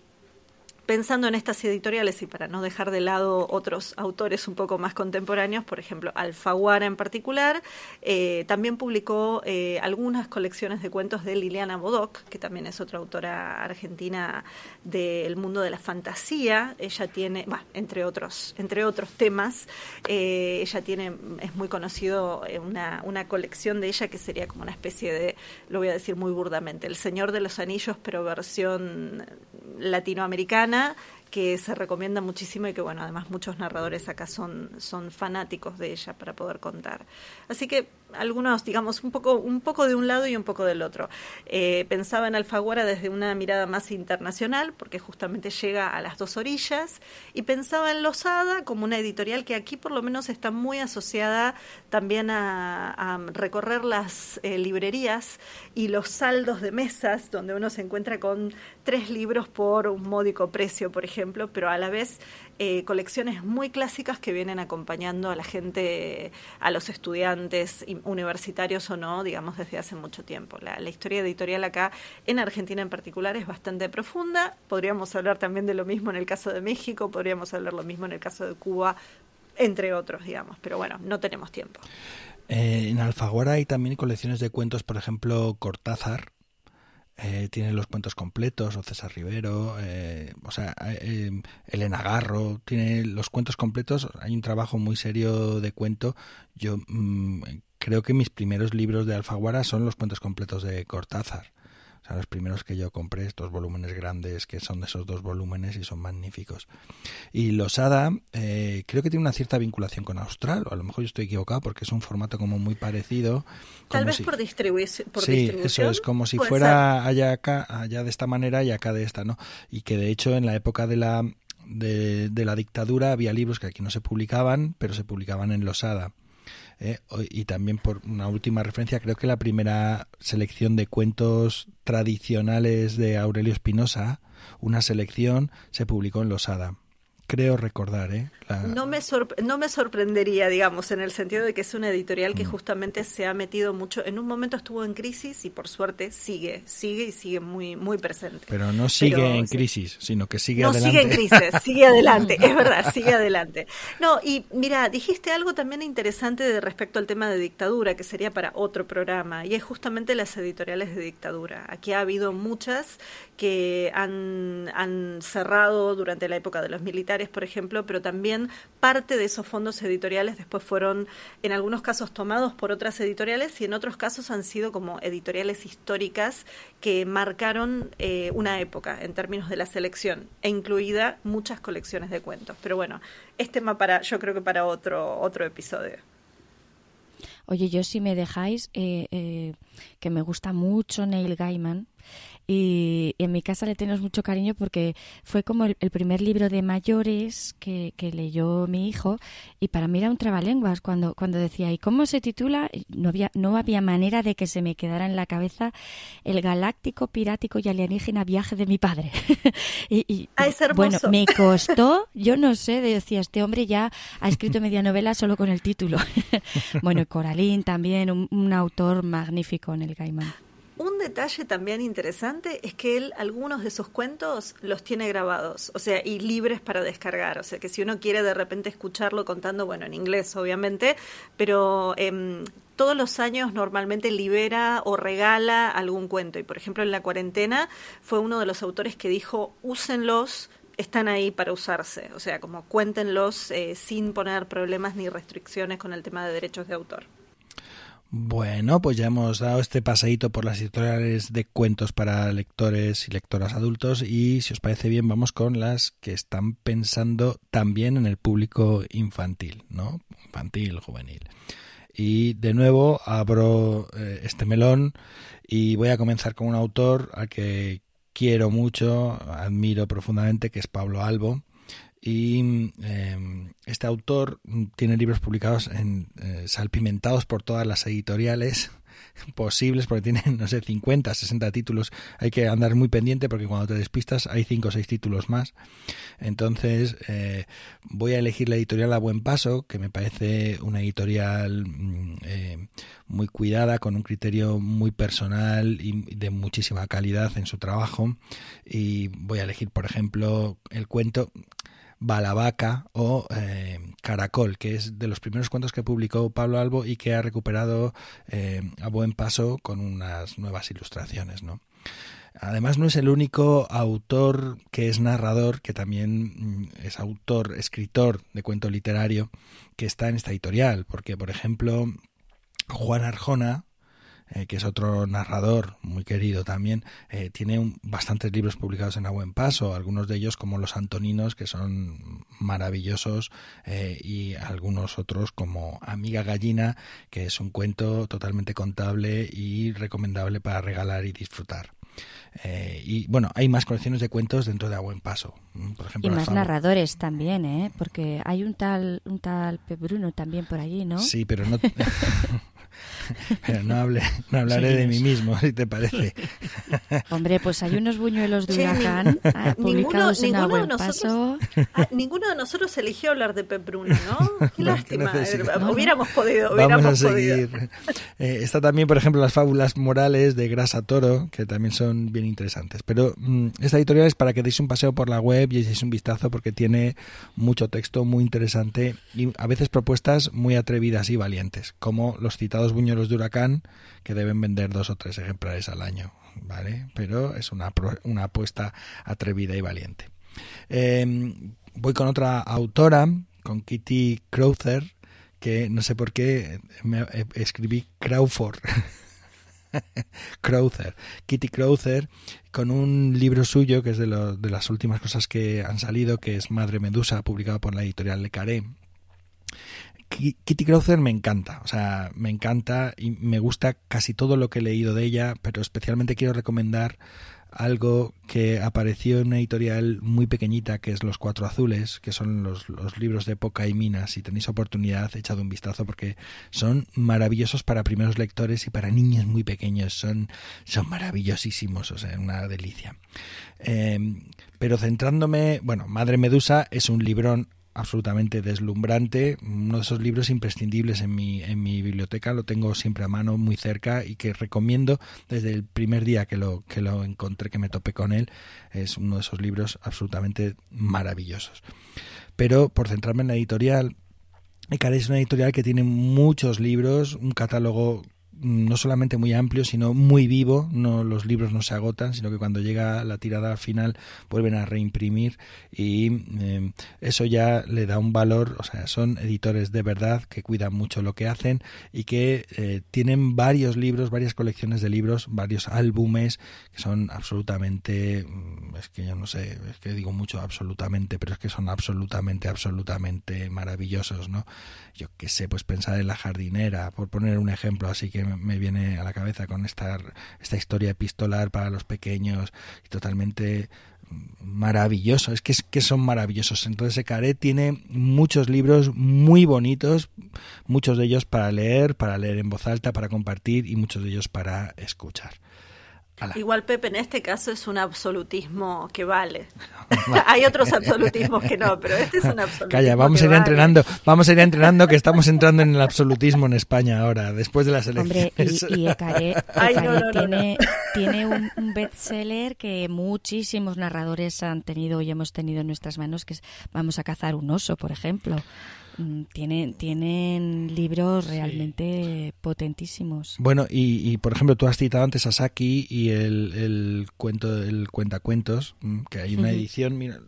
pensando en estas editoriales y para no dejar de lado otros autores un poco más contemporáneos, por ejemplo, Alfaguara en particular, eh, también publicó eh, algunas colecciones de cuentos de Liliana Bodoc, que también es otra autora argentina del mundo de la fantasía. Ella tiene, bueno, entre otros, entre otros temas, eh, ella tiene, es muy conocido una colección de ella que sería como una especie de, lo voy a decir muy burdamente, El Señor de los Anillos, pero versión latinoamericana que se recomienda muchísimo y que bueno además muchos narradores acá son son fanáticos de ella para poder contar. Así que algunos, digamos, un poco, un poco de un lado y un poco del otro. Eh, pensaba en Alfaguara desde una mirada más internacional, porque justamente llega a las dos orillas, y pensaba en Losada como una editorial que aquí por lo menos está muy asociada también a, recorrer las eh, librerías y los saldos de mesas, donde uno se encuentra con tres libros por un módico precio, por ejemplo, pero a la vez eh, colecciones muy clásicas que vienen acompañando a la gente, a los estudiantes universitarios o no, digamos, desde hace mucho tiempo. La, historia editorial acá, en Argentina en particular, es bastante profunda. Podríamos hablar también de lo mismo en el caso de México, podríamos hablar lo mismo en el caso de Cuba, entre otros, digamos, pero bueno, no tenemos tiempo. Eh, en Alfaguara hay también colecciones de cuentos, por ejemplo, Cortázar, eh, tiene los cuentos completos, o César Rivero, eh, o sea, eh, Elena Garro, tiene los cuentos completos, hay un trabajo muy serio de cuento. Yo mm, creo que mis primeros libros de Alfaguara son los cuentos completos de Cortázar los primeros que yo compré, estos volúmenes grandes que son de esos dos volúmenes y son magníficos. Y Losada eh, creo que tiene una cierta vinculación con Austral, o a lo mejor yo estoy equivocado porque es un formato como muy parecido. Tal vez por, distribución. sí, eso es como si fuera allá acá, allá de esta manera y acá de esta, ¿no? Y que de hecho en la época de la de, de la dictadura había libros que aquí no se publicaban, pero se publicaban en Losada. Eh, y también por una última referencia, creo que la primera selección de cuentos tradicionales de Aurelio Espinosa, una selección, se publicó en Losada creo recordar. ¿eh? No, me no me sorprendería, digamos, en el sentido de que es una editorial que mm. justamente se ha metido mucho. En un momento estuvo en crisis y por suerte sigue, sigue y sigue muy, muy presente. Pero no sigue en crisis, sino que sigue no adelante. sigue en crisis, sigue adelante, es verdad, sigue adelante. No, y mira, dijiste algo también interesante de respecto al tema de dictadura, que sería para otro programa, y es justamente las editoriales de dictadura. Aquí ha habido muchas que han, han cerrado durante la época de los militares por ejemplo, pero también parte de esos fondos editoriales después fueron, en algunos casos, tomados por otras editoriales y en otros casos han sido como editoriales históricas que marcaron eh, una época en términos de la selección, e incluida muchas colecciones de cuentos. Pero bueno, es tema para, yo creo que para otro, otro episodio. Oye, yo si me dejáis, eh, eh, que me gusta mucho Neil Gaiman, y, en mi casa le tenemos mucho cariño porque fue como el, primer libro de mayores que, leyó mi hijo y para mí era un trabalenguas cuando, cuando decía ¿y cómo se titula? No había, no había manera de que se me quedara en la cabeza el galáctico, pirático y alienígena viaje de mi padre. y, ah, bueno, me costó, yo no sé, decía, este hombre ya ha escrito media novela solo con el título. bueno, Coralín también, un, un autor magnífico en el Gaiman. Un detalle también interesante es que él algunos de esos cuentos los tiene grabados, o sea, y libres para descargar, o sea, que si uno quiere de repente escucharlo contando, bueno, en inglés obviamente, pero em, todos los años normalmente libera o regala algún cuento. Y por ejemplo, en la cuarentena fue uno de los autores que dijo, úsenlos están ahí para usarse, o sea, como cuéntenlos eh, sin poner problemas ni restricciones con el tema de derechos de autor. Bueno, pues ya hemos dado este paseíto por las editoriales de cuentos para lectores y lectoras adultos y si os parece bien vamos con las que están pensando también en el público infantil, ¿no? Infantil, juvenil. Y de nuevo abro eh, este melón y voy a comenzar con un autor al que quiero mucho, admiro profundamente, que es Pablo Albo y em, este autor tiene libros publicados en eh, salpimentados por todas las editoriales posibles porque tiene no sé 50 60 títulos. Hay que andar muy pendiente porque cuando te despistas hay 5 o 6 títulos más. Entonces eh, voy a elegir la editorial a buen paso que me parece una editorial mm, eh, muy cuidada con un criterio muy personal y de muchísima calidad en su trabajo. Y voy a elegir por ejemplo el cuento Balabaca o eh, Caracol, que es de los primeros cuentos que publicó Pablo Albo y que ha recuperado eh, a buen paso con unas nuevas ilustraciones, ¿no? Además no es el único autor que es narrador, que también mm, es autor, escritor de cuento literario, que está en esta editorial, porque por ejemplo Juan Arjona, eh, que es otro narrador muy querido también, eh, tiene bastantes libros publicados en A Buen Paso, algunos de ellos como Los Antoninos, que son maravillosos, eh, y algunos otros como Amiga Gallina, que es un cuento totalmente contable y recomendable para regalar y disfrutar. y bueno, hay más colecciones de cuentos dentro de A Buen Paso. Por ejemplo, y más narradores también, ¿eh? Porque hay un tal, un tal Bruno también por allí, ¿no? Sí, pero no. Pero no, hable, no hablaré de mí mismo, si te parece. Hombre, pues hay unos buñuelos de huracán ah, publicados en ninguno de Paso. Ah, ninguno de nosotros eligió hablar de Pep Bruno, ¿no? Qué lástima. hubiéramos podido. Hubiéramos Vamos a seguir. Eh, está también, por ejemplo, las fábulas morales de Grasa Toro, que también son bien interesantes. Pero mm, esta editorial es para que deis un paseo por la web y echéis un vistazo porque tiene mucho texto muy interesante y a veces propuestas muy atrevidas y valientes, como los citados buñuelos de huracán que deben vender dos o tres ejemplares al año, ¿vale? Pero es una, una apuesta atrevida y valiente. Em, voy con otra autora, con Kitty Crowther, que no sé por qué me escribí Crawford. Crowther, Kitty Crowther, con un libro suyo que es de, de, las últimas cosas que han salido, que es Madre Medusa, publicado por la editorial Le Carré. Kitty Crowther me encanta, o sea, me encanta y me gusta casi todo lo que he leído de ella, pero especialmente quiero recomendar algo que apareció en una editorial muy pequeñita que es Los Cuatro Azules, que son los, libros de época y minas. Si tenéis oportunidad, echad un vistazo porque son maravillosos para primeros lectores y para niños muy pequeños. Son, son maravillosísimos, o sea, una delicia. Eh, pero centrándome, bueno, Madre Medusa es un librón absolutamente deslumbrante, uno de esos libros imprescindibles en mi, en mi biblioteca, lo tengo siempre a mano, muy cerca y que recomiendo desde el primer día que lo, que lo encontré, que me topé con él, es uno de esos libros absolutamente maravillosos. Pero por centrarme en la editorial, Ecaré es una editorial que tiene muchos libros, un catálogo no solamente muy amplio, sino muy vivo. No, los libros no se agotan, sino que cuando llega la tirada final vuelven a reimprimir y em, eso ya le da un valor. O sea, son editores de verdad que cuidan mucho lo que hacen y que eh, tienen varios libros, varias colecciones de libros, varios álbumes que son absolutamente, mm, es que yo no sé, es que digo mucho absolutamente, pero es que son absolutamente, absolutamente maravillosos, ¿no? Yo qué sé, pues pensar en la jardinera, por poner un ejemplo así que me viene a la cabeza con esta, esta historia epistolar para los pequeños y totalmente maravilloso, es que, es que son maravillosos. Entonces Ecaré tiene muchos libros muy bonitos, muchos de ellos para leer, para leer en voz alta, para compartir y muchos de ellos para escuchar. Igual, Pepe, en este caso es un absolutismo que vale. Hay otros absolutismos que no, pero este es un absolutismo. Calla, vamos a ir entrenando, vamos a ir entrenando que estamos entrando en el absolutismo en España ahora, después de las elecciones. Hombre, y, Ecaré, tiene, tiene un, un, bestseller que muchísimos narradores han tenido y hemos tenido en nuestras manos, que es Vamos a cazar un oso, por ejemplo. Mm, tienen, tienen libros realmente potentísimos. Bueno, y, por ejemplo, tú has citado antes a Saki y el, el cuento, el cuentacuentos, mm, que hay una edición, mira,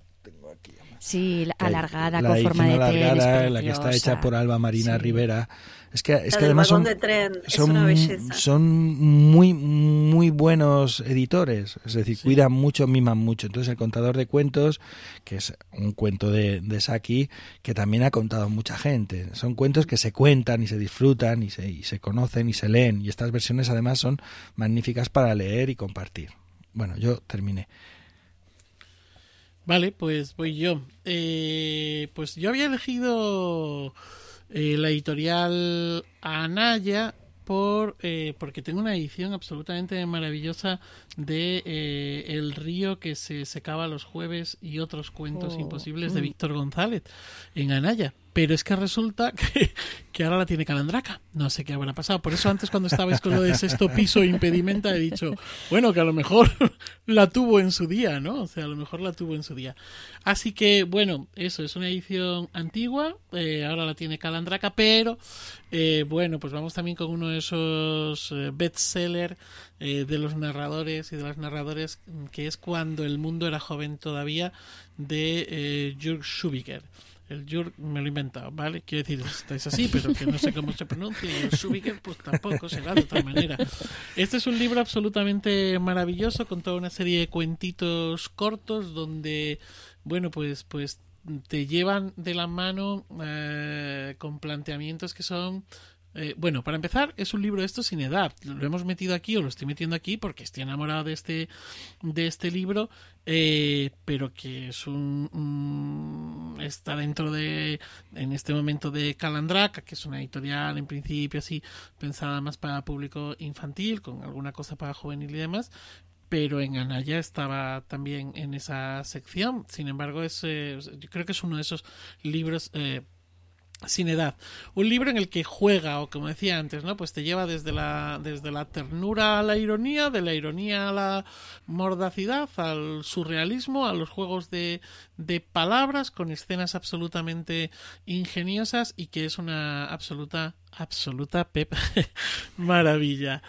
Sí, alargada, con forma de alargada, la que está hecha por Alba Marina Rivera. Es que, es La que además son, vagón de tren es son, una belleza. son muy, muy buenos editores. Es decir, cuidan mucho, miman mucho. Entonces, el contador de cuentos, que es un cuento de, de Saki, que también ha contado mucha gente. Son cuentos que se cuentan y se disfrutan y se, y se conocen y se leen. Y estas versiones, además, son magníficas para leer y compartir. Bueno, yo terminé. Vale, pues voy yo. Eh, pues yo había elegido eh, la editorial Anaya por eh, porque tengo una edición absolutamente maravillosa de eh, El río que se secaba los jueves y otros cuentos Oh. imposibles de Mm. Víctor González en Anaya. Pero es que resulta que, que ahora la tiene Calandraca. No sé qué habrá pasado. Por eso antes cuando estabais con lo de sexto piso impedimenta he dicho, bueno, que a lo mejor la tuvo en su día, ¿no? O sea, a lo mejor la tuvo en su día. Así que, bueno, eso es una edición antigua. eh, ahora la tiene Calandraca, pero eh, bueno, pues vamos también con uno de esos eh, bestseller eh, de los narradores y de las narradores, que es Cuando el mundo era joven todavía, de Jürg Schubiger. El Jürg me lo he inventado, ¿vale? Quiero decir, estáis así, pero que no sé cómo se pronuncia. Y el Schubiger, pues tampoco será de otra manera. Este es un libro absolutamente maravilloso con toda una serie de cuentitos cortos donde, bueno, pues, pues te llevan de la mano eh, con planteamientos que son eh, bueno, para empezar, es un libro de esto sin edad. Lo hemos metido aquí o lo estoy metiendo aquí porque estoy enamorado de este, de este libro, eh, pero que es un, está dentro de en este momento de Calandraca, que es una editorial en principio así pensada más para público infantil, con alguna cosa para juvenil y demás. Pero en Anaya estaba también en esa sección. Sin embargo, es, eh, yo creo que es uno de esos libros eh, sin edad. Un libro en el que juega, o como decía antes, ¿no? Pues te lleva desde la, desde la ternura a la ironía, de la ironía a la mordacidad, al surrealismo, a los juegos de, de palabras con escenas absolutamente ingeniosas y que es una absoluta, absoluta pep maravilla.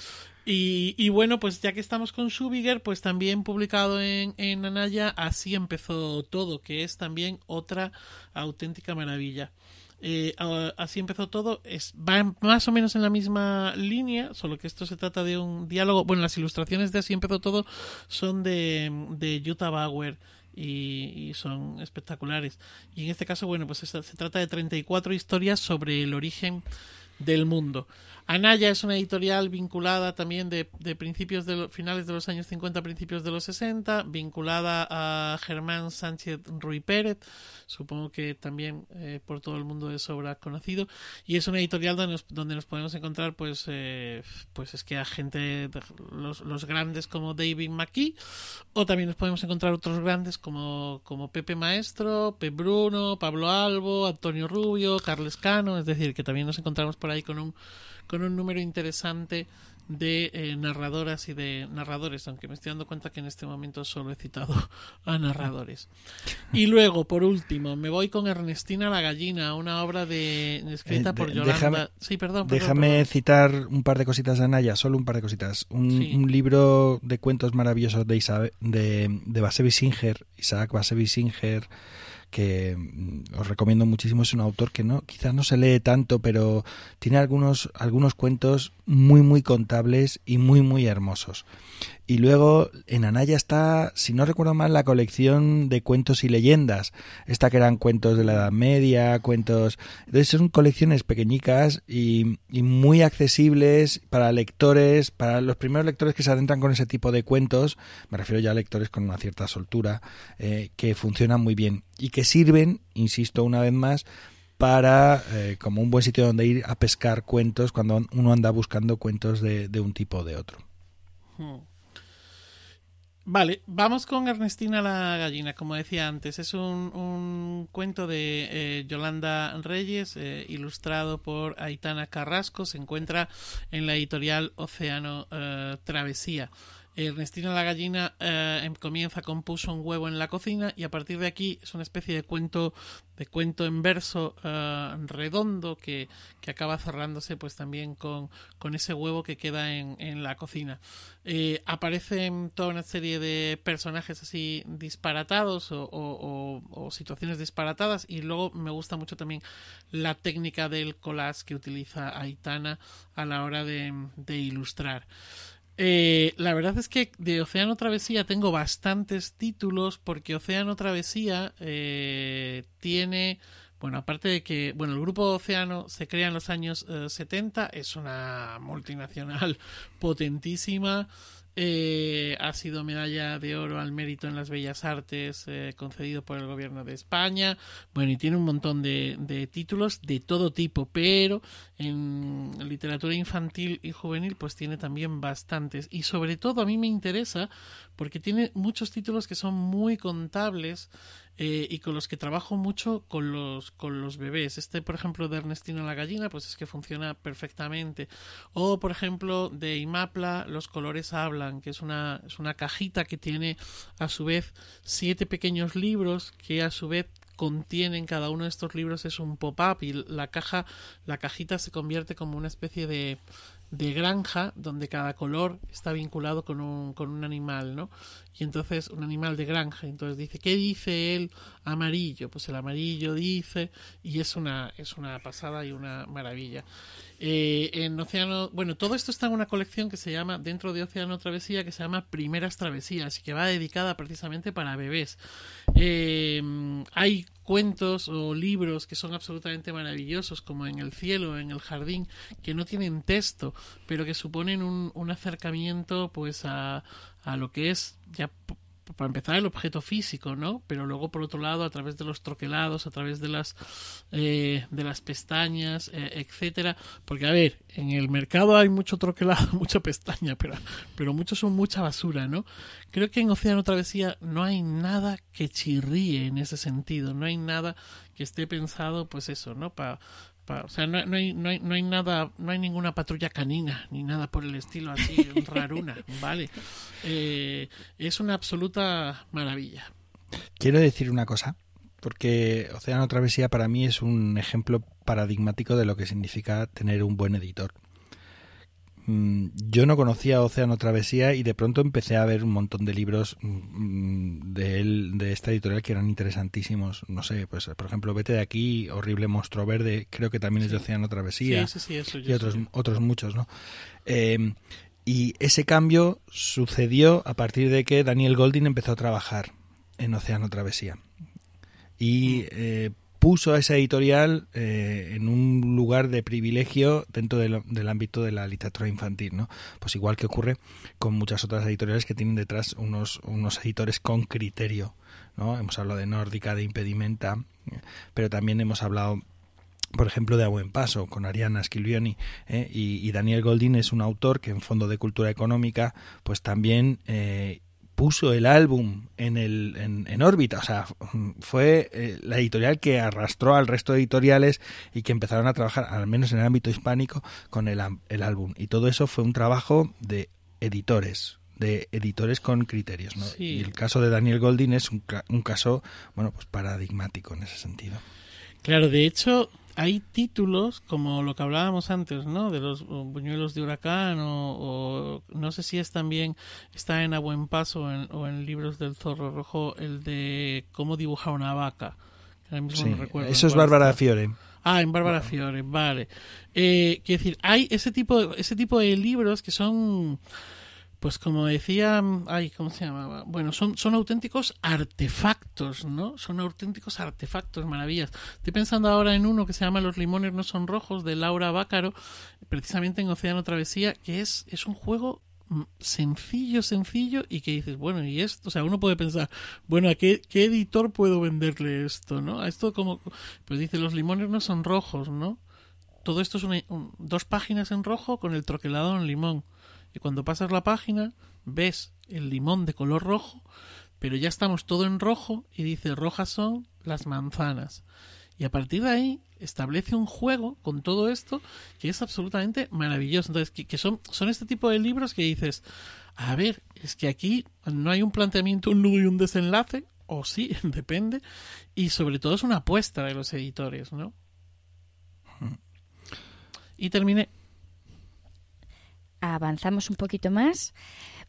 Y, y bueno, pues ya que estamos con Schubiger, pues también publicado en, en Anaya, así empezó todo, que es también otra auténtica maravilla. Eh, así empezó todo. Es, va más o menos en la misma línea, solo que esto se trata de un diálogo. Bueno, las ilustraciones de Así empezó todo son de, de Jutta Bauer y, son espectaculares. Y en este caso, bueno, pues es- se trata de 34 historias sobre el origen del mundo. Anaya es una editorial vinculada también de, de principios de los finales de los años 50, principios de los 60, vinculada a Germán Sánchez Ruy Pérez, supongo que también eh, por todo el mundo de sobra conocido, y es una editorial donde nos, donde nos podemos encontrar pues eh, pues es que a gente los, los grandes como David McKee o también nos podemos encontrar otros grandes como, como Pepe Maestro, Pep Bruno, Pablo Albo, Antonio Rubio, Carles Cano, es decir, que también nos encontramos por ahí con un, con un número interesante de eh, narradoras y de narradores, aunque me estoy dando cuenta que en este momento solo he citado a narradores. Y luego, por último, me voy con Ernestina la gallina, una obra de escrita Eh, por de- Yolanda. déjame- sí, perdón, perdón, Déjame perdón. citar un par de cositas de Anaya, solo un par de cositas. Un, Sí. un libro de cuentos maravillosos de, Isabe- de, de Bashevis Singer, Isaac Bashevis Singer, que mm, os recomiendo muchísimo. Es un autor que no quizás no se lee tanto, pero tiene algunos, algunos cuentos muy, muy contables y muy, muy hermosos. Y luego en Anaya está, si no recuerdo mal, la colección de cuentos y leyendas. Esta que eran cuentos de la Edad Media, cuentos... Entonces son colecciones pequeñicas y, muy accesibles para lectores, para los primeros lectores que se adentran con ese tipo de cuentos, me refiero ya a lectores con una cierta soltura, eh, que funcionan muy bien y que sirven, insisto una vez más, para eh, como un buen sitio donde ir a pescar cuentos cuando uno anda buscando cuentos de, un tipo o de otro. Hmm. Vale, vamos con Ernestina la gallina, como decía antes. Es un, cuento de eh, Yolanda Reyes, eh, ilustrado por Aitana Carrasco. Se encuentra en la editorial Océano Travesía. Ernestina la gallina eh, em, comienza con puso un huevo en la cocina y a partir de aquí es una especie de cuento de cuento en verso eh, redondo que, que, acaba cerrándose pues también con, con ese huevo que queda en, en la cocina. Eh, aparecen toda una serie de personajes así disparatados o, o, situaciones disparatadas y luego me gusta mucho también la técnica del collage que utiliza Aitana a la hora de, de ilustrar. Eh, la verdad es que de Océano Travesía tengo bastantes títulos porque Océano Travesía eh, tiene, bueno, aparte de que, bueno, el grupo Océano se crea en los años 70, eh, es una multinacional potentísima, eh, ha sido medalla de oro al mérito en las bellas artes eh, concedido por el gobierno de España. Bueno, y tiene un montón de, de, títulos de todo tipo, pero en literatura infantil y juvenil pues tiene también bastantes. Y sobre todo a mí me interesa porque tiene muchos títulos que son muy contables eh, y con los que trabajo mucho con los, con los bebés. Este, por ejemplo, de Ernestina la gallina, pues es que funciona perfectamente. O, por ejemplo, de Imapla, Los colores hablan, que es una, es una cajita que tiene a su vez siete pequeños libros que a su vez contienen cada uno de estos libros es un pop-up y la caja, la cajita se convierte como una especie de, de granja donde cada color está vinculado con un, con un animal, ¿no? Y entonces un animal de granja, entonces dice, ¿qué dice el amarillo? Pues el amarillo dice, y es una, es una pasada y una maravilla. Eh, en Océano, bueno, todo esto está en una colección que se llama, dentro de Océano Travesía, que se llama Primeras Travesías, y que va dedicada precisamente para bebés. Eh, hay cuentos o libros que son absolutamente maravillosos, como En el cielo, en el jardín, que no tienen texto, pero que suponen un, un acercamiento pues a, a lo que es ya para empezar el objeto físico, ¿no? Pero luego por otro lado a través de los troquelados, a través de las eh, de las pestañas, eh, etcétera, porque a ver, en el mercado hay mucho troquelado, mucha pestaña, pero pero muchos son mucha basura, ¿no? Creo que en Océano Travesía no hay nada que chirríe en ese sentido, no hay nada que esté pensado, pues eso, ¿no? Para o sea, no, no, hay, no, hay, no hay nada, no hay ninguna patrulla canina, ni nada por el estilo así, raruna, ¿vale? Eh, es una absoluta maravilla. Quiero decir una cosa, porque Océano Travesía para mí es un ejemplo paradigmático de lo que significa tener un buen editor. Mm, yo no conocía Océano Travesía y de pronto empecé a ver un montón de libros mm, de él, de esta editorial que eran interesantísimos. No sé, pues por ejemplo, Vete de aquí, Horrible Monstruo Verde, creo que también es de Océano Travesía. y otros, otros muchos, ¿no? Eh, y ese cambio sucedió a partir de que Daniel Golding empezó a trabajar en Océano Travesía. Y mm. eh, puso a esa editorial eh, en un lugar de privilegio dentro del, ámbito de la literatura infantil, ¿no? Pues igual que ocurre con muchas otras editoriales que tienen detrás unos, unos editores con criterio, ¿no? Hemos hablado de Nórdica, de Impedimenta, pero también hemos hablado por ejemplo, de A Buen Paso, con Ariana Schiglioni, ¿eh? y, Daniel Goldin es un autor que en Fondo de Cultura Económica, pues también eh, puso el álbum en, el, en, órbita. O sea, fue eh, la editorial que arrastró al resto de editoriales y que empezaron a trabajar, al menos en el ámbito hispánico, con el, el álbum. Y todo eso fue un trabajo de editores de editores con criterios. ¿no? Y el caso de Daniel Goldin es un, un caso bueno pues paradigmático en ese sentido. Claro, de hecho, hay títulos como lo que hablábamos antes, ¿no? De los buñuelos de huracán o, no sé si es también está en A Buen Paso o en, libros del Zorro Rojo el de cómo dibujar una vaca. sí, eso es Bárbara Fiore. Ah, en Bárbara Fiore, vale. Eh, quiero decir, hay ese tipo, ese tipo de libros que son pues como decía, ay, ¿cómo se llamaba? Bueno, son, auténticos artefactos, ¿no? Son auténticos artefactos, maravillas. Estoy pensando ahora en uno que se llama Los limones no son rojos, de Laura Bácaro, precisamente en Océano Travesía, que es, es un juego mm, sencillo, sencillo, y que dices, bueno, y esto, o sea, uno puede pensar, bueno, ¿a qué, qué editor puedo venderle esto, no? A esto como, pues dice, los limones no son rojos, ¿no? Todo esto es dos páginas en rojo con el troquelado en limón y cuando pasas la página ves el limón de color rojo, pero ya estamos todo en rojo y dice rojas son las manzanas. Y a partir de ahí establece un juego con todo esto que es absolutamente maravilloso. Entonces, que, son, son este tipo de libros que dices, a ver, es que aquí no hay un planteamiento, un nudo y un desenlace, o sí, depende, y sobre todo es una apuesta de los editores, ¿no? Y terminé. Avanzamos un poquito más,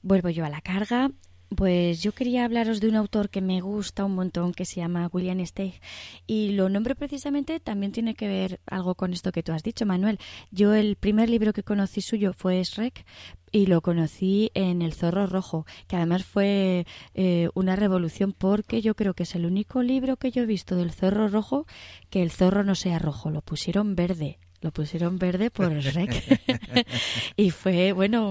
vuelvo yo a la carga. Pues yo quería hablaros de un autor que me gusta un montón, que se llama William Steig. Y lo nombro precisamente, también tiene que ver algo con esto que tú has dicho, Manuel. Yo el primer libro que conocí suyo fue Shrek, y lo conocí en El Zorro Rojo, que además fue eh, una revolución porque yo creo que es el único libro que yo he visto del Zorro Rojo que el zorro no sea rojo, lo pusieron verde lo pusieron verde por el rec. y fue, bueno,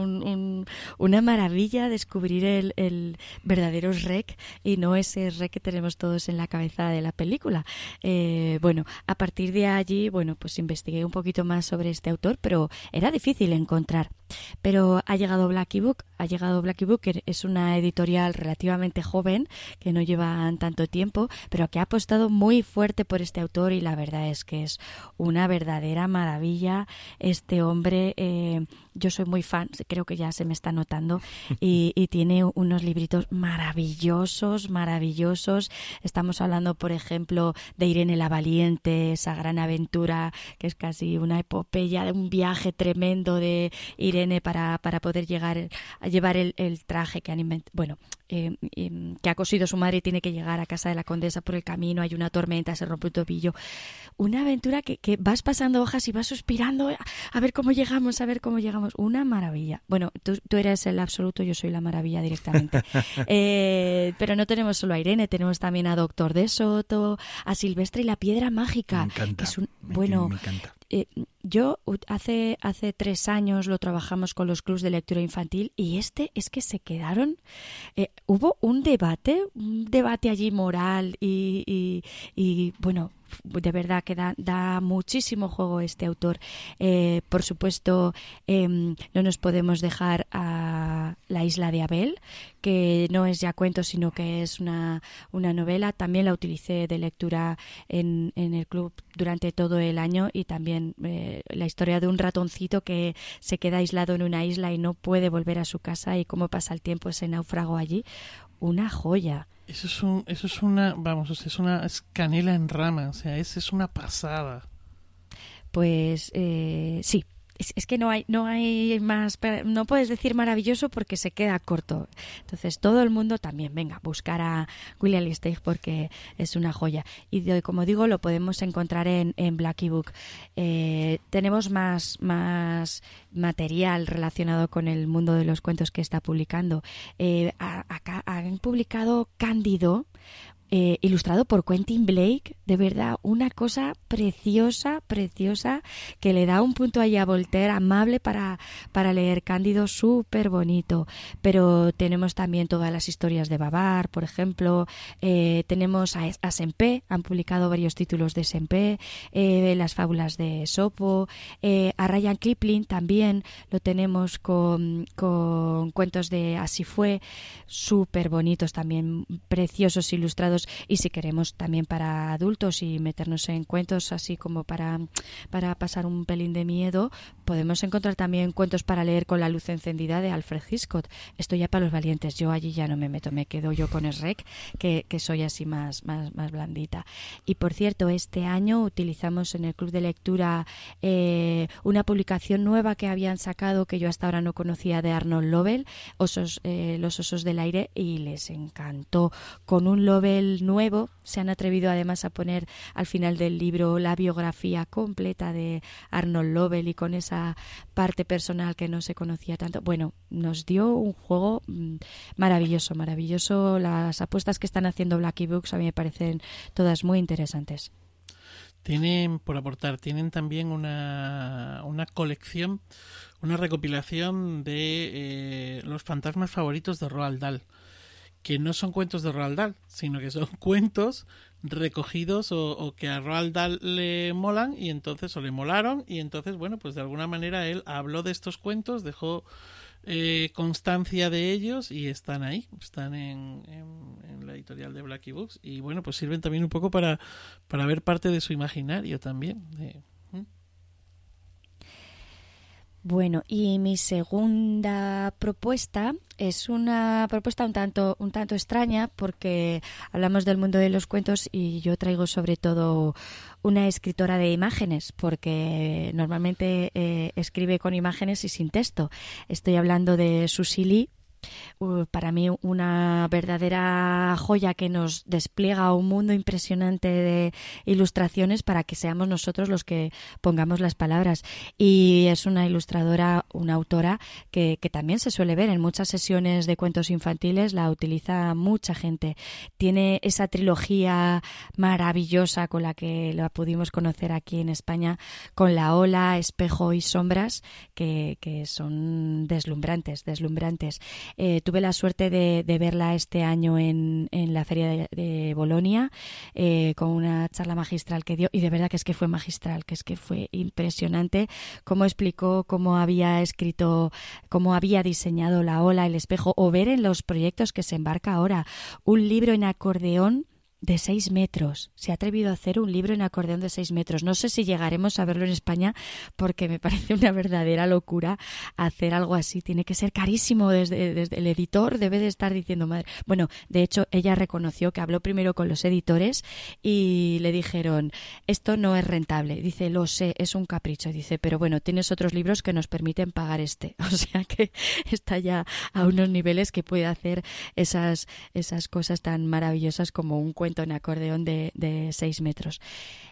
una maravilla descubrir el, verdadero rec y no ese rec que tenemos todos en la cabeza de la película. Eh, bueno, a partir de allí, bueno, pues investigué un poquito más sobre este autor, pero era difícil encontrar. Pero ha llegado Blacky Book, ha llegado Blacky Book, que es una editorial relativamente joven, que no lleva tanto tiempo, pero que ha apostado muy fuerte por este autor y la verdad es que es una verdadera maravilla. Este hombre, eh, yo soy muy fan, creo que ya se me está notando, y, tiene unos libritos maravillosos, maravillosos. Estamos hablando, por ejemplo, de Irene la Valiente, esa gran aventura que es casi una epopeya de un viaje tremendo de Irene para, para poder llegar a llevar el, traje que han inventado. Bueno, eh, que ha cosido su madre y tiene que llegar a casa de la condesa por el camino, hay una tormenta, se rompe un tobillo. Una aventura que, que vas pasando hojas y vas suspirando a ver cómo llegamos, a ver cómo llegamos. Una maravilla. Bueno, tú, tú eres el absoluto, yo soy la maravilla directamente. Eh, pero no tenemos solo a Irene, tenemos también a Doctor de Soto, a Silvestre y la Piedra Mágica. Me encanta. es un, bueno, eh, yo hace, hace tres años lo trabajamos con los clubs de lectura infantil y este es que se quedaron. Eh, hubo un debate, un debate allí moral y, y, y bueno, de verdad que da, muchísimo juego este autor. Eh, por supuesto, em, no nos podemos dejar a La isla de Abel, que no es ya cuento, sino que es una, una novela. También la utilicé de lectura en, en el club durante todo el año y también eh, la historia de un ratoncito que se queda aislado en una isla y no puede volver a su casa y cómo pasa el tiempo ese náufrago allí. Una joya. Eso es, un, eso es una, vamos, es una canela en rama, o sea, es, es una pasada. Pues eh, sí, es, que no hay, no hay más, no puedes decir maravilloso porque se queda corto. Entonces todo el mundo también, venga, buscar a William Steig porque es una joya. Y como digo, lo podemos encontrar en, en Blacky Book. Eh, tenemos más, más material relacionado con el mundo de los cuentos que está publicando. Eh, acá han publicado Cándido, eh, ilustrado por Quentin Blake, de verdad, una cosa preciosa, preciosa, que le da un punto ahí a Voltaire amable para, para leer Cándido, súper bonito. Pero tenemos también todas las historias de Babar, por ejemplo, eh, tenemos a, a Sempe, han publicado varios títulos de Sempe, eh, las fábulas de Sopo, a Ryan Kipling también lo tenemos con, con cuentos de Así fue, súper bonitos también, preciosos ilustrados y si queremos también para adultos y meternos en cuentos así como para, para pasar un pelín de miedo, podemos encontrar también cuentos para leer con la luz encendida de Alfred Hitchcock. Esto ya para los valientes, yo allí ya no me meto, me quedo yo con rec, que, que soy así más, más, más blandita. Y por cierto, este año utilizamos en el club de lectura eh, una publicación nueva que habían sacado que yo hasta ahora no conocía de Arnold Lovell, osos, eh, Los osos del aire, y les encantó con un Lovell nuevo. Se han atrevido además a poner al final del libro la biografía completa de Arnold Lovell y con esa parte personal que no se conocía tanto. Bueno, nos dio un juego mm, maravilloso, maravilloso. Las apuestas que están haciendo Blacky Books a mí me parecen todas muy interesantes. Tienen, por aportar, tienen también una, una colección, una recopilación de eh, los fantasmas favoritos de Roald Dahl que no son cuentos de Roald Dahl, sino que son cuentos recogidos o, que a Roald Dahl le molan y entonces o le molaron y entonces bueno pues de alguna manera él habló de estos cuentos dejó eh, constancia de ellos y están ahí están en, en, la editorial de Blacky Books. Y bueno, pues sirven también un poco para, para ver parte de su imaginario también. Bueno, y mi segunda propuesta es una propuesta un tanto un tanto extraña porque hablamos del mundo de los cuentos y yo traigo sobre todo una escritora de imágenes porque normalmente eh, escribe con imágenes y sin texto. Estoy hablando de Susili para mí una verdadera joya que nos despliega un mundo impresionante de ilustraciones para que seamos nosotros los que pongamos las palabras. Y es una ilustradora, una autora que, que también se suele ver en muchas sesiones de cuentos infantiles, la utiliza mucha gente. Tiene esa trilogía maravillosa con la que la pudimos conocer aquí en España, con La Ola, Espejo y Sombras, que, que son deslumbrantes, deslumbrantes. Eh, tuve la suerte de, verla este año en, en la Feria de, Bolonia eh, con una charla magistral que dio y de verdad que es que fue magistral, que es que fue impresionante cómo explicó cómo había escrito, cómo había diseñado la ola, el espejo o ver en los proyectos que se embarca ahora un libro en acordeón de seis metros. Se ha atrevido a hacer un libro en acordeón de seis metros. No sé si llegaremos a verlo en España porque me parece una verdadera locura hacer algo así. Tiene que ser carísimo. Desde, desde, el editor debe de estar diciendo, madre. Bueno, de hecho, ella reconoció que habló primero con los editores y le dijeron, esto no es rentable. Dice, lo sé, es un capricho. Dice, pero bueno, tienes otros libros que nos permiten pagar este. O sea que está ya a unos niveles que puede hacer esas, esas cosas tan maravillosas como un cuento en acordeón de, seis metros.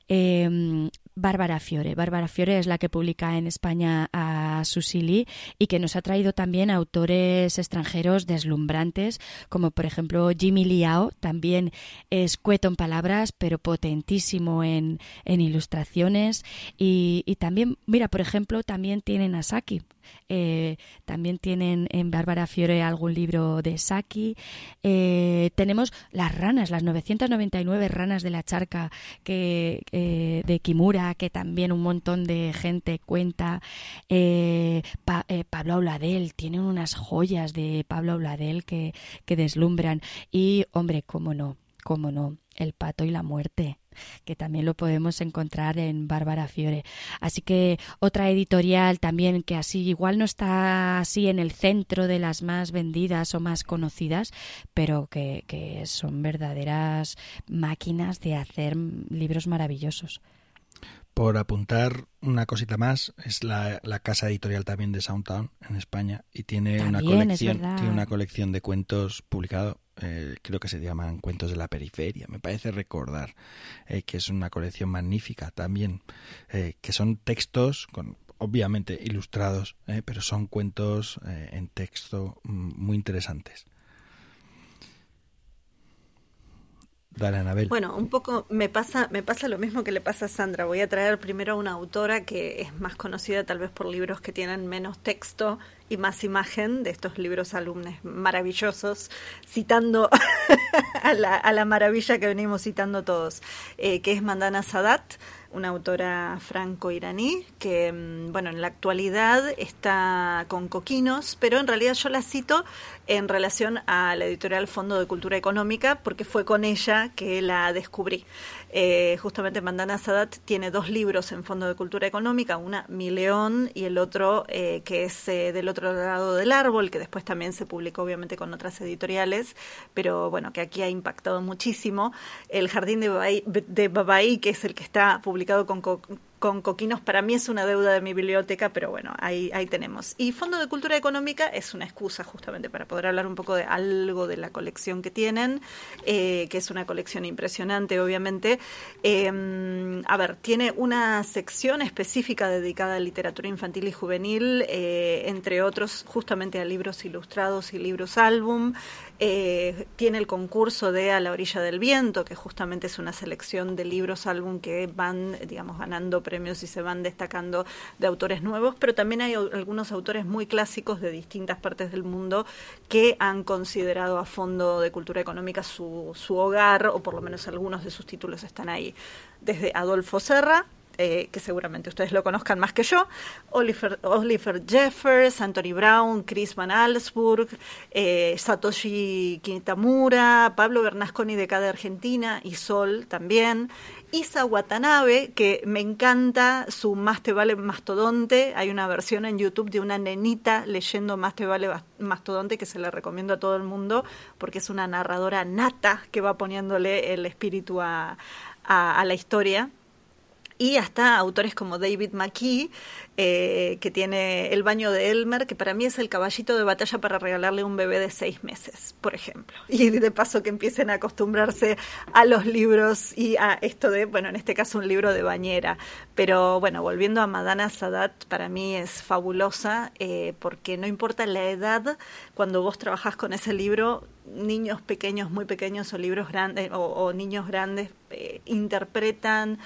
Eh, Bárbara Fiore. Bárbara Fiore es la que publica en España a Susili y que nos ha traído también autores extranjeros deslumbrantes, como por ejemplo Jimmy Liao, también escueto en palabras, pero potentísimo en, en ilustraciones. Y, y, también, mira, por ejemplo, también tienen a Saki. Eh, también tienen en Bárbara Fiore algún libro de Saki. Eh, tenemos las ranas, las 999 ranas de la charca que, eh, de Kimura, que también un montón de gente cuenta. Eh, eh, Pablo Auladel, tienen unas joyas de Pablo Auladel que, que deslumbran. Y, hombre, cómo no, cómo no, El pato y la muerte que también lo podemos encontrar en Bárbara Fiore. Así que otra editorial también que así igual no está así en el centro de las más vendidas o más conocidas, pero que, que son verdaderas máquinas de hacer libros maravillosos. Por apuntar una cosita más, es la, la casa editorial también de Soundtown en España y tiene También, una colección, tiene una colección de cuentos publicado, eh, creo que se llaman Cuentos de la Periferia, me parece recordar eh, que es una colección magnífica también, eh, que son textos con obviamente ilustrados, eh, pero son cuentos eh, en texto mm, muy interesantes. Bueno, un poco me pasa, me pasa lo mismo que le pasa a Sandra. Voy a traer primero a una autora que es más conocida tal vez por libros que tienen menos texto y más imagen de estos libros alumnos maravillosos, citando a, la, a la maravilla que venimos citando todos, eh, que es Mandana Sadat una autora franco-iraní que, mm, bueno, en la actualidad está con Coquinos, pero en realidad yo la cito en relación a la editorial Fondo de Cultura Económica porque fue con ella que la descubrí. Eh, justamente Mandana Sadat tiene dos libros en Fondo de Cultura Económica, una Mi León y el otro eh, que es eh, del otro lado del árbol, que después también se publicó obviamente con otras editoriales, pero bueno, que aquí ha impactado muchísimo. El Jardín de Babaí, de Babaí que es el que está publicado con, co con Coquinos, para mí es una deuda de mi biblioteca, pero bueno, ahí, ahí tenemos. Y Fondo de Cultura Económica es una excusa justamente para poder hablar un poco de algo de la colección que tienen, eh, que es una colección impresionante, obviamente. Eh, a ver, tiene una sección específica dedicada a literatura infantil y juvenil, eh, entre otros justamente a libros ilustrados y libros álbum. Eh, tiene el concurso de A la orilla del viento, que justamente es una selección de libros álbum que van, digamos, ganando premios y se van destacando de autores nuevos, pero también hay algunos autores muy clásicos de distintas partes del mundo que han considerado a Fondo de Cultura Económica su, su hogar, o por lo menos algunos de sus títulos están ahí. Desde Adolfo Serra, eh, que seguramente ustedes lo conozcan más que yo, Oliver, Oliver Jeffers, Anthony Brown, Chris Van Allsburg, eh, Satoshi Kitamura, Pablo Bernasconi de cada Argentina y Sol también. Isa Watanabe, que me encanta su Más te vale mastodonte. Hay una versión en YouTube de una nenita leyendo Más te vale mastodonte que se la recomiendo a todo el mundo porque es una narradora nata que va poniéndole el espíritu a la historia y hasta autores como David McKee, eh, que tiene El baño de Elmer, que para mí es el caballito de batalla para regalarle un bebé de seis meses, por ejemplo. Y de paso que empiecen a acostumbrarse a los libros y a esto de, bueno, en este caso un libro de bañera. Pero bueno, volviendo a Madana Sadat, para mí es fabulosa, eh, porque no importa la edad, cuando vos trabajás con ese libro, niños pequeños, muy pequeños o libros grandes o, niños grandes eh, interpretan,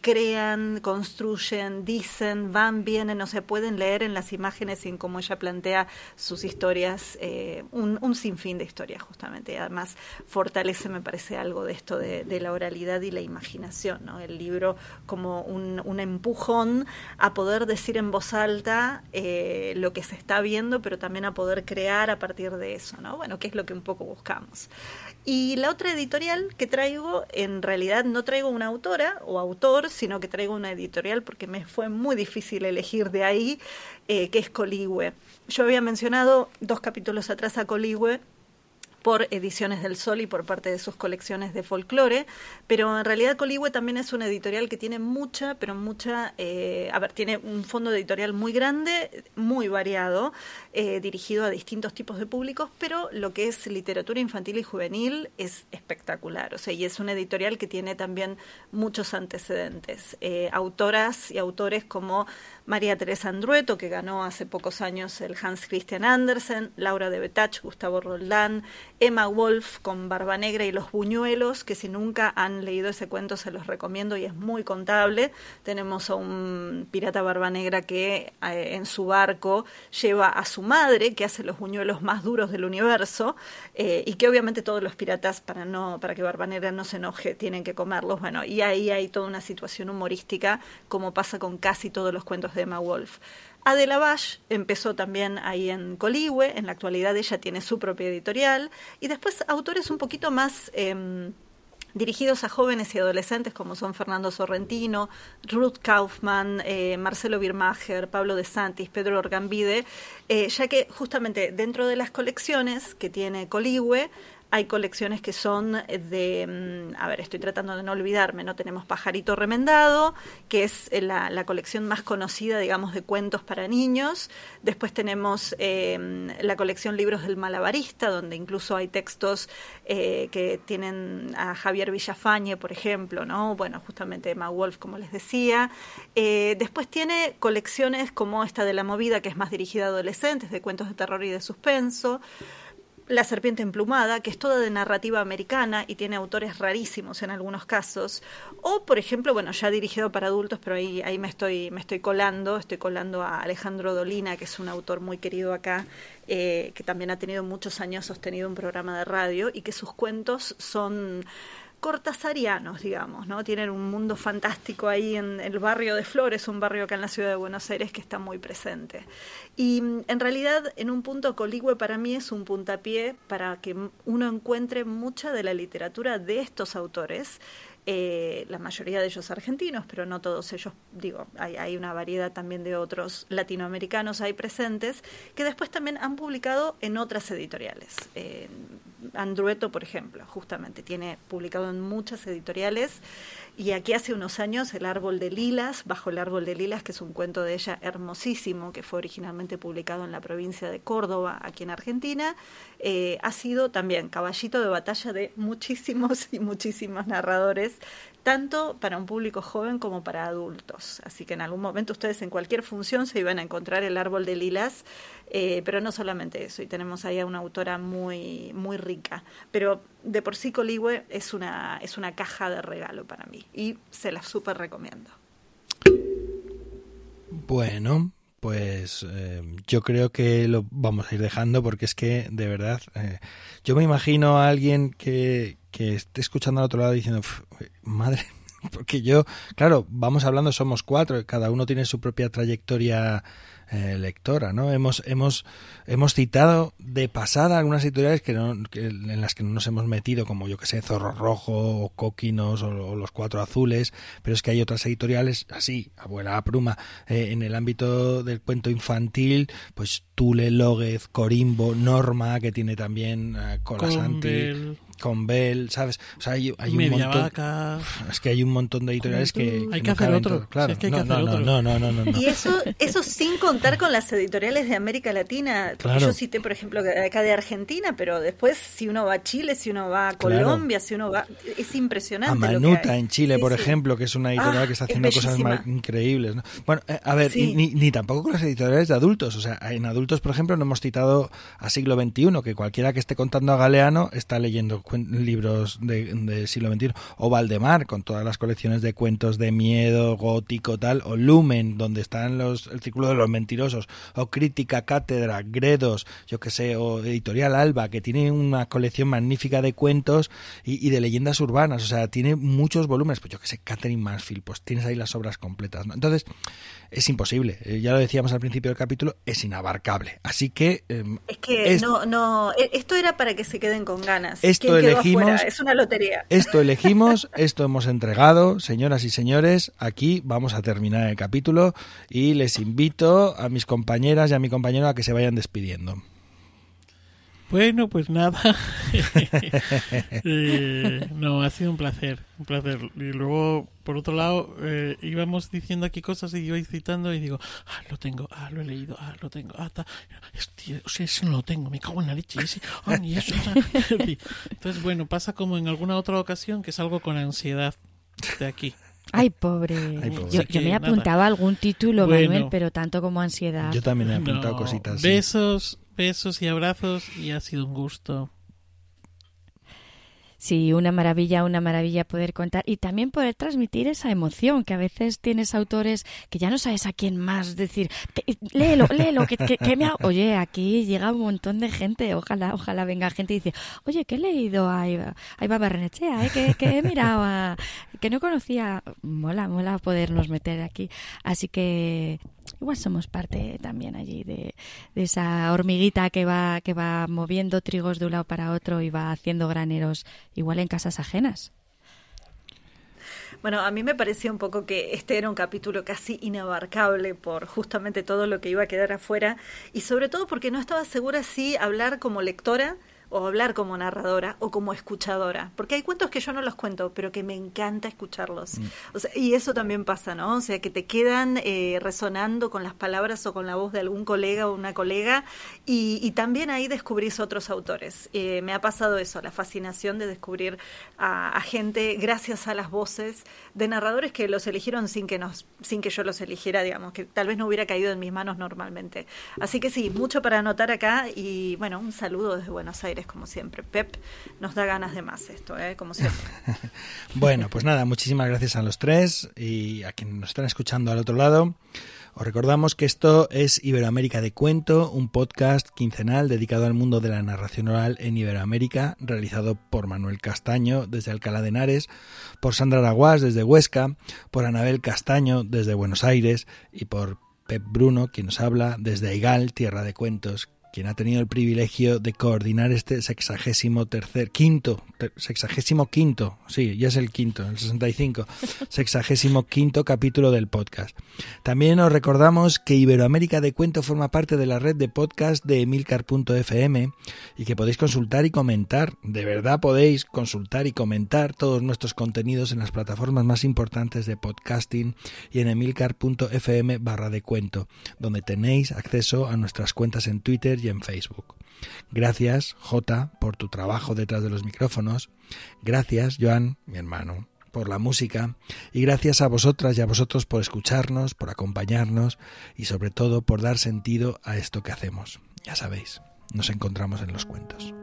crean, construyen, dicen, van, no se pueden leer en las imágenes y en cómo ella plantea sus historias, eh, un, sinfín de historias justamente. además fortalece, me parece, algo de esto de, la oralidad y la imaginación, ¿no? El libro como un, un empujón a poder decir en voz alta lo que se está viendo, pero también a poder crear a partir de eso, ¿no? Bueno, que es lo que un poco buscamos. Y la otra editorial que traigo, en realidad no traigo una autora o autor, sino que traigo una editorial porque me fue muy difícil elegir de ahí, eh, que es Coligüe. Yo había mencionado dos capítulos atrás a Coligüe por Ediciones del Sol y por parte de sus colecciones de folclore, pero en realidad Coligüe también es una editorial que tiene mucha, pero mucha, eh, a ver, tiene un fondo editorial muy grande, muy variado, eh, dirigido a distintos tipos de públicos, pero lo que es literatura infantil y juvenil es espectacular, o sea, y es una editorial que tiene también muchos antecedentes, eh, autoras y autores como María Teresa Andrueto, que ganó hace pocos años el Hans Christian Andersen, Laura de Betach, Gustavo Roldán, Emma Wolf con Barba Negra y los Buñuelos, que si nunca han leído ese cuento se los recomiendo y es muy contable. Tenemos a un pirata Barba Negra que eh, en su barco lleva a su madre, que hace los buñuelos más duros del universo, eh, y que obviamente todos los piratas, para, no, para que Barba Negra no se enoje, tienen que comerlos. Bueno, y ahí hay toda una situación humorística, como pasa con casi todos los cuentos de Emma Wolf. Adela empezó también ahí en Coligüe, en la actualidad ella tiene su propia editorial, y después autores un poquito más em, dirigidos a jóvenes y adolescentes como son Fernando Sorrentino, Ruth Kaufman, eh, Marcelo Birmacher, Pablo de Santis, Pedro Orgambide, eh, ya que justamente dentro de las colecciones que tiene Coligüe hay colecciones que son de, mm, a ver, estoy tratando de no olvidarme, ¿no? Tenemos Pajarito Remendado, que es eh, la, colección más conocida, digamos, de cuentos para niños. Después tenemos em, la colección Libros del Malabarista, donde incluso hay textos eh, que tienen a Javier Villafañe, por ejemplo, ¿no? Bueno, justamente Emma Wolf, como les decía. Eh, después tiene colecciones como esta de La Movida, que es más dirigida a adolescentes, de cuentos de terror y de suspenso. La serpiente emplumada, que es toda de narrativa americana y tiene autores rarísimos en algunos casos, o por ejemplo, bueno, ya dirigido para adultos, pero ahí, ahí me estoy, me estoy colando, estoy colando a Alejandro Dolina, que es un autor muy querido acá, eh, que también ha tenido muchos años sostenido un programa de radio y que sus cuentos son cortasarianos, digamos, ¿no? Tienen un mundo fantástico ahí en el barrio de Flores, un barrio acá en la ciudad de Buenos Aires que está muy presente. Y mm, en realidad, en un punto, Coligüe para mí es un puntapié para que uno encuentre mucha de la literatura de estos autores eh, la mayoría de ellos argentinos, pero no todos ellos, digo, hay, una variedad también de otros latinoamericanos ahí presentes, que después también han publicado en otras editoriales. Andrueto, por ejemplo, justamente, tiene publicado en muchas editoriales y aquí hace unos años El árbol de lilas, Bajo el árbol de lilas, que es un cuento de ella hermosísimo, que fue originalmente publicado en la provincia de Córdoba, aquí en Argentina, eh, ha sido también caballito de batalla de muchísimos y muchísimos narradores tanto para un público joven como para adultos. Así que en algún momento ustedes en cualquier función se iban a encontrar el árbol de lilas, eh, pero no solamente eso, y tenemos ahí a una autora muy, muy rica. Pero de por sí Coligüe es una, es una caja de regalo para mí y se la súper recomiendo. Bueno, pues eh, yo creo que lo vamos a ir dejando porque es que de verdad eh, yo me imagino a alguien que, que esté escuchando al otro lado diciendo madre porque yo, claro, vamos hablando, somos cuatro, cada uno tiene su propia trayectoria eh, lectora, ¿no? Hemos, hemos, hemos citado de pasada algunas editoriales que, no, en las que no nos hemos metido, como yo que sé, Zorro Rojo, o Coquinos, o, Los Cuatro Azules, pero es que hay otras editoriales así, Abuela Pruma, eh, en el ámbito del cuento infantil, pues Tule, Lóguez, Corimbo, Norma, que tiene también uh, Colasanti con Bell, ¿sabes? O sea, hay, hay un montón. Es que hay un montón de editoriales que, hay que, hacer otro. Claro, no, no, no, no, no, Y eso, eso sin contar con las editoriales de América Latina. Claro. Yo cité, por ejemplo, acá de Argentina, pero después si uno va a Chile, si uno va a Colombia, si uno va, es impresionante. A Manuta en Chile, por ejemplo, que es una editorial ah, que está haciendo cosas increíbles. Bueno, eh, a ver, ni, ni tampoco con las editoriales de adultos. O sea, en adultos, por ejemplo, no hemos citado a siglo XXI, que cualquiera que esté contando a Galeano está leyendo libros del de siglo XXI, o Valdemar, con todas las colecciones de cuentos de miedo, gótico, tal, o Lumen, donde están los, el círculo de los mentirosos, o Crítica, Cátedra, Gredos, yo que sé, o Editorial Alba, que tiene una colección magnífica de cuentos y, de leyendas urbanas, o sea, tiene muchos volúmenes, pues yo que sé, Catherine Mansfield, pues tienes ahí las obras completas, ¿no? Entonces, es imposible. Eh, ya lo decíamos al principio del capítulo, es inabarcable. Así que... Em, es que no, no, e, esto era para que se queden con ganas. Esto elegimos... Es una lotería. Esto elegimos, esto hemos entregado, señoras y señores, aquí vamos a terminar el capítulo y les invito a mis compañeras y a mi compañero a que se vayan despidiendo. Bueno, pues nada. Eh, no, ha sido un placer, un placer. Y luego, por otro lado, eh, íbamos diciendo aquí cosas y yo iba citando y digo, ah, lo tengo, ah, lo he leído, ah, lo tengo, ah, eso no lo tengo, me cago en la leche. Ah, Entonces, bueno, pasa como en alguna otra ocasión que salgo con ansiedad de aquí. Ay, pobre. Yo, me apuntaba algún título, Manuel, pero tanto como ansiedad. Yo también he apuntado cositas. Besos, besos y abrazos y ha sido un gusto. Sí, una maravilla, una maravilla poder contar y también poder transmitir esa emoción que a veces tienes autores que ya no sabes a quién más decir, léelo, léelo, que, me ha... Oye, aquí llega un montón de gente, ojalá, ojalá venga gente y dice, oye, que he leído a Iba, Barrenechea, ¿eh? que, que he mirado a... que no conocía, mola, mola podernos meter aquí. Así que igual somos parte también allí de, esa hormiguita que va, que va moviendo trigos de un lado para otro y va haciendo graneros igual en casas ajenas. Bueno, a mí me parecía un poco que este era un capítulo casi inabarcable por justamente todo lo que iba a quedar afuera y sobre todo porque no estaba segura si hablar como lectora o hablar como narradora o como escuchadora, porque hay cuentos que yo no los cuento, pero que me encanta escucharlos. Mm. O sea, y eso también pasa, ¿no? O sea, que te quedan eh, resonando con las palabras o con la voz de algún colega o una colega y, también ahí descubrís otros autores. Eh, me ha pasado eso, la fascinación de descubrir a, gente gracias a las voces de narradores que los eligieron sin que nos sin que yo los eligiera, digamos, que tal vez no hubiera caído en mis manos normalmente. Así que sí, mucho para anotar acá y bueno, un saludo desde Buenos Aires como siempre. Pep nos da ganas de más esto, ¿eh? como siempre. bueno, pues nada, muchísimas gracias a los tres y a quienes nos están escuchando al otro lado. Os recordamos que esto es Iberoamérica de Cuento, un podcast quincenal dedicado al mundo de la narración oral en Iberoamérica, realizado por Manuel Castaño desde Alcalá de Henares, por Sandra Araguás desde Huesca, por Anabel Castaño desde Buenos Aires y por Pep Bruno, quien nos habla desde Aigal, Tierra de Cuentos, quien ha tenido el privilegio de coordinar este sexagésimo tercer, quinto, sexagésimo quinto, sí, ya es el quinto, el 65, sexagésimo quinto capítulo del podcast. También os recordamos que Iberoamérica de Cuento forma parte de la red de podcast de emilcar.fm y que podéis consultar y comentar, de verdad podéis consultar y comentar todos nuestros contenidos en las plataformas más importantes de podcasting y en emilcar.fm barra de cuento, donde tenéis acceso a nuestras cuentas en Y en Facebook. Gracias, J, por tu trabajo detrás de los micrófonos. Gracias, Joan, mi hermano, por la música. Y gracias a vosotras y a vosotros por escucharnos, por acompañarnos y sobre todo por dar sentido a esto que hacemos. Ya sabéis, nos encontramos en los cuentos.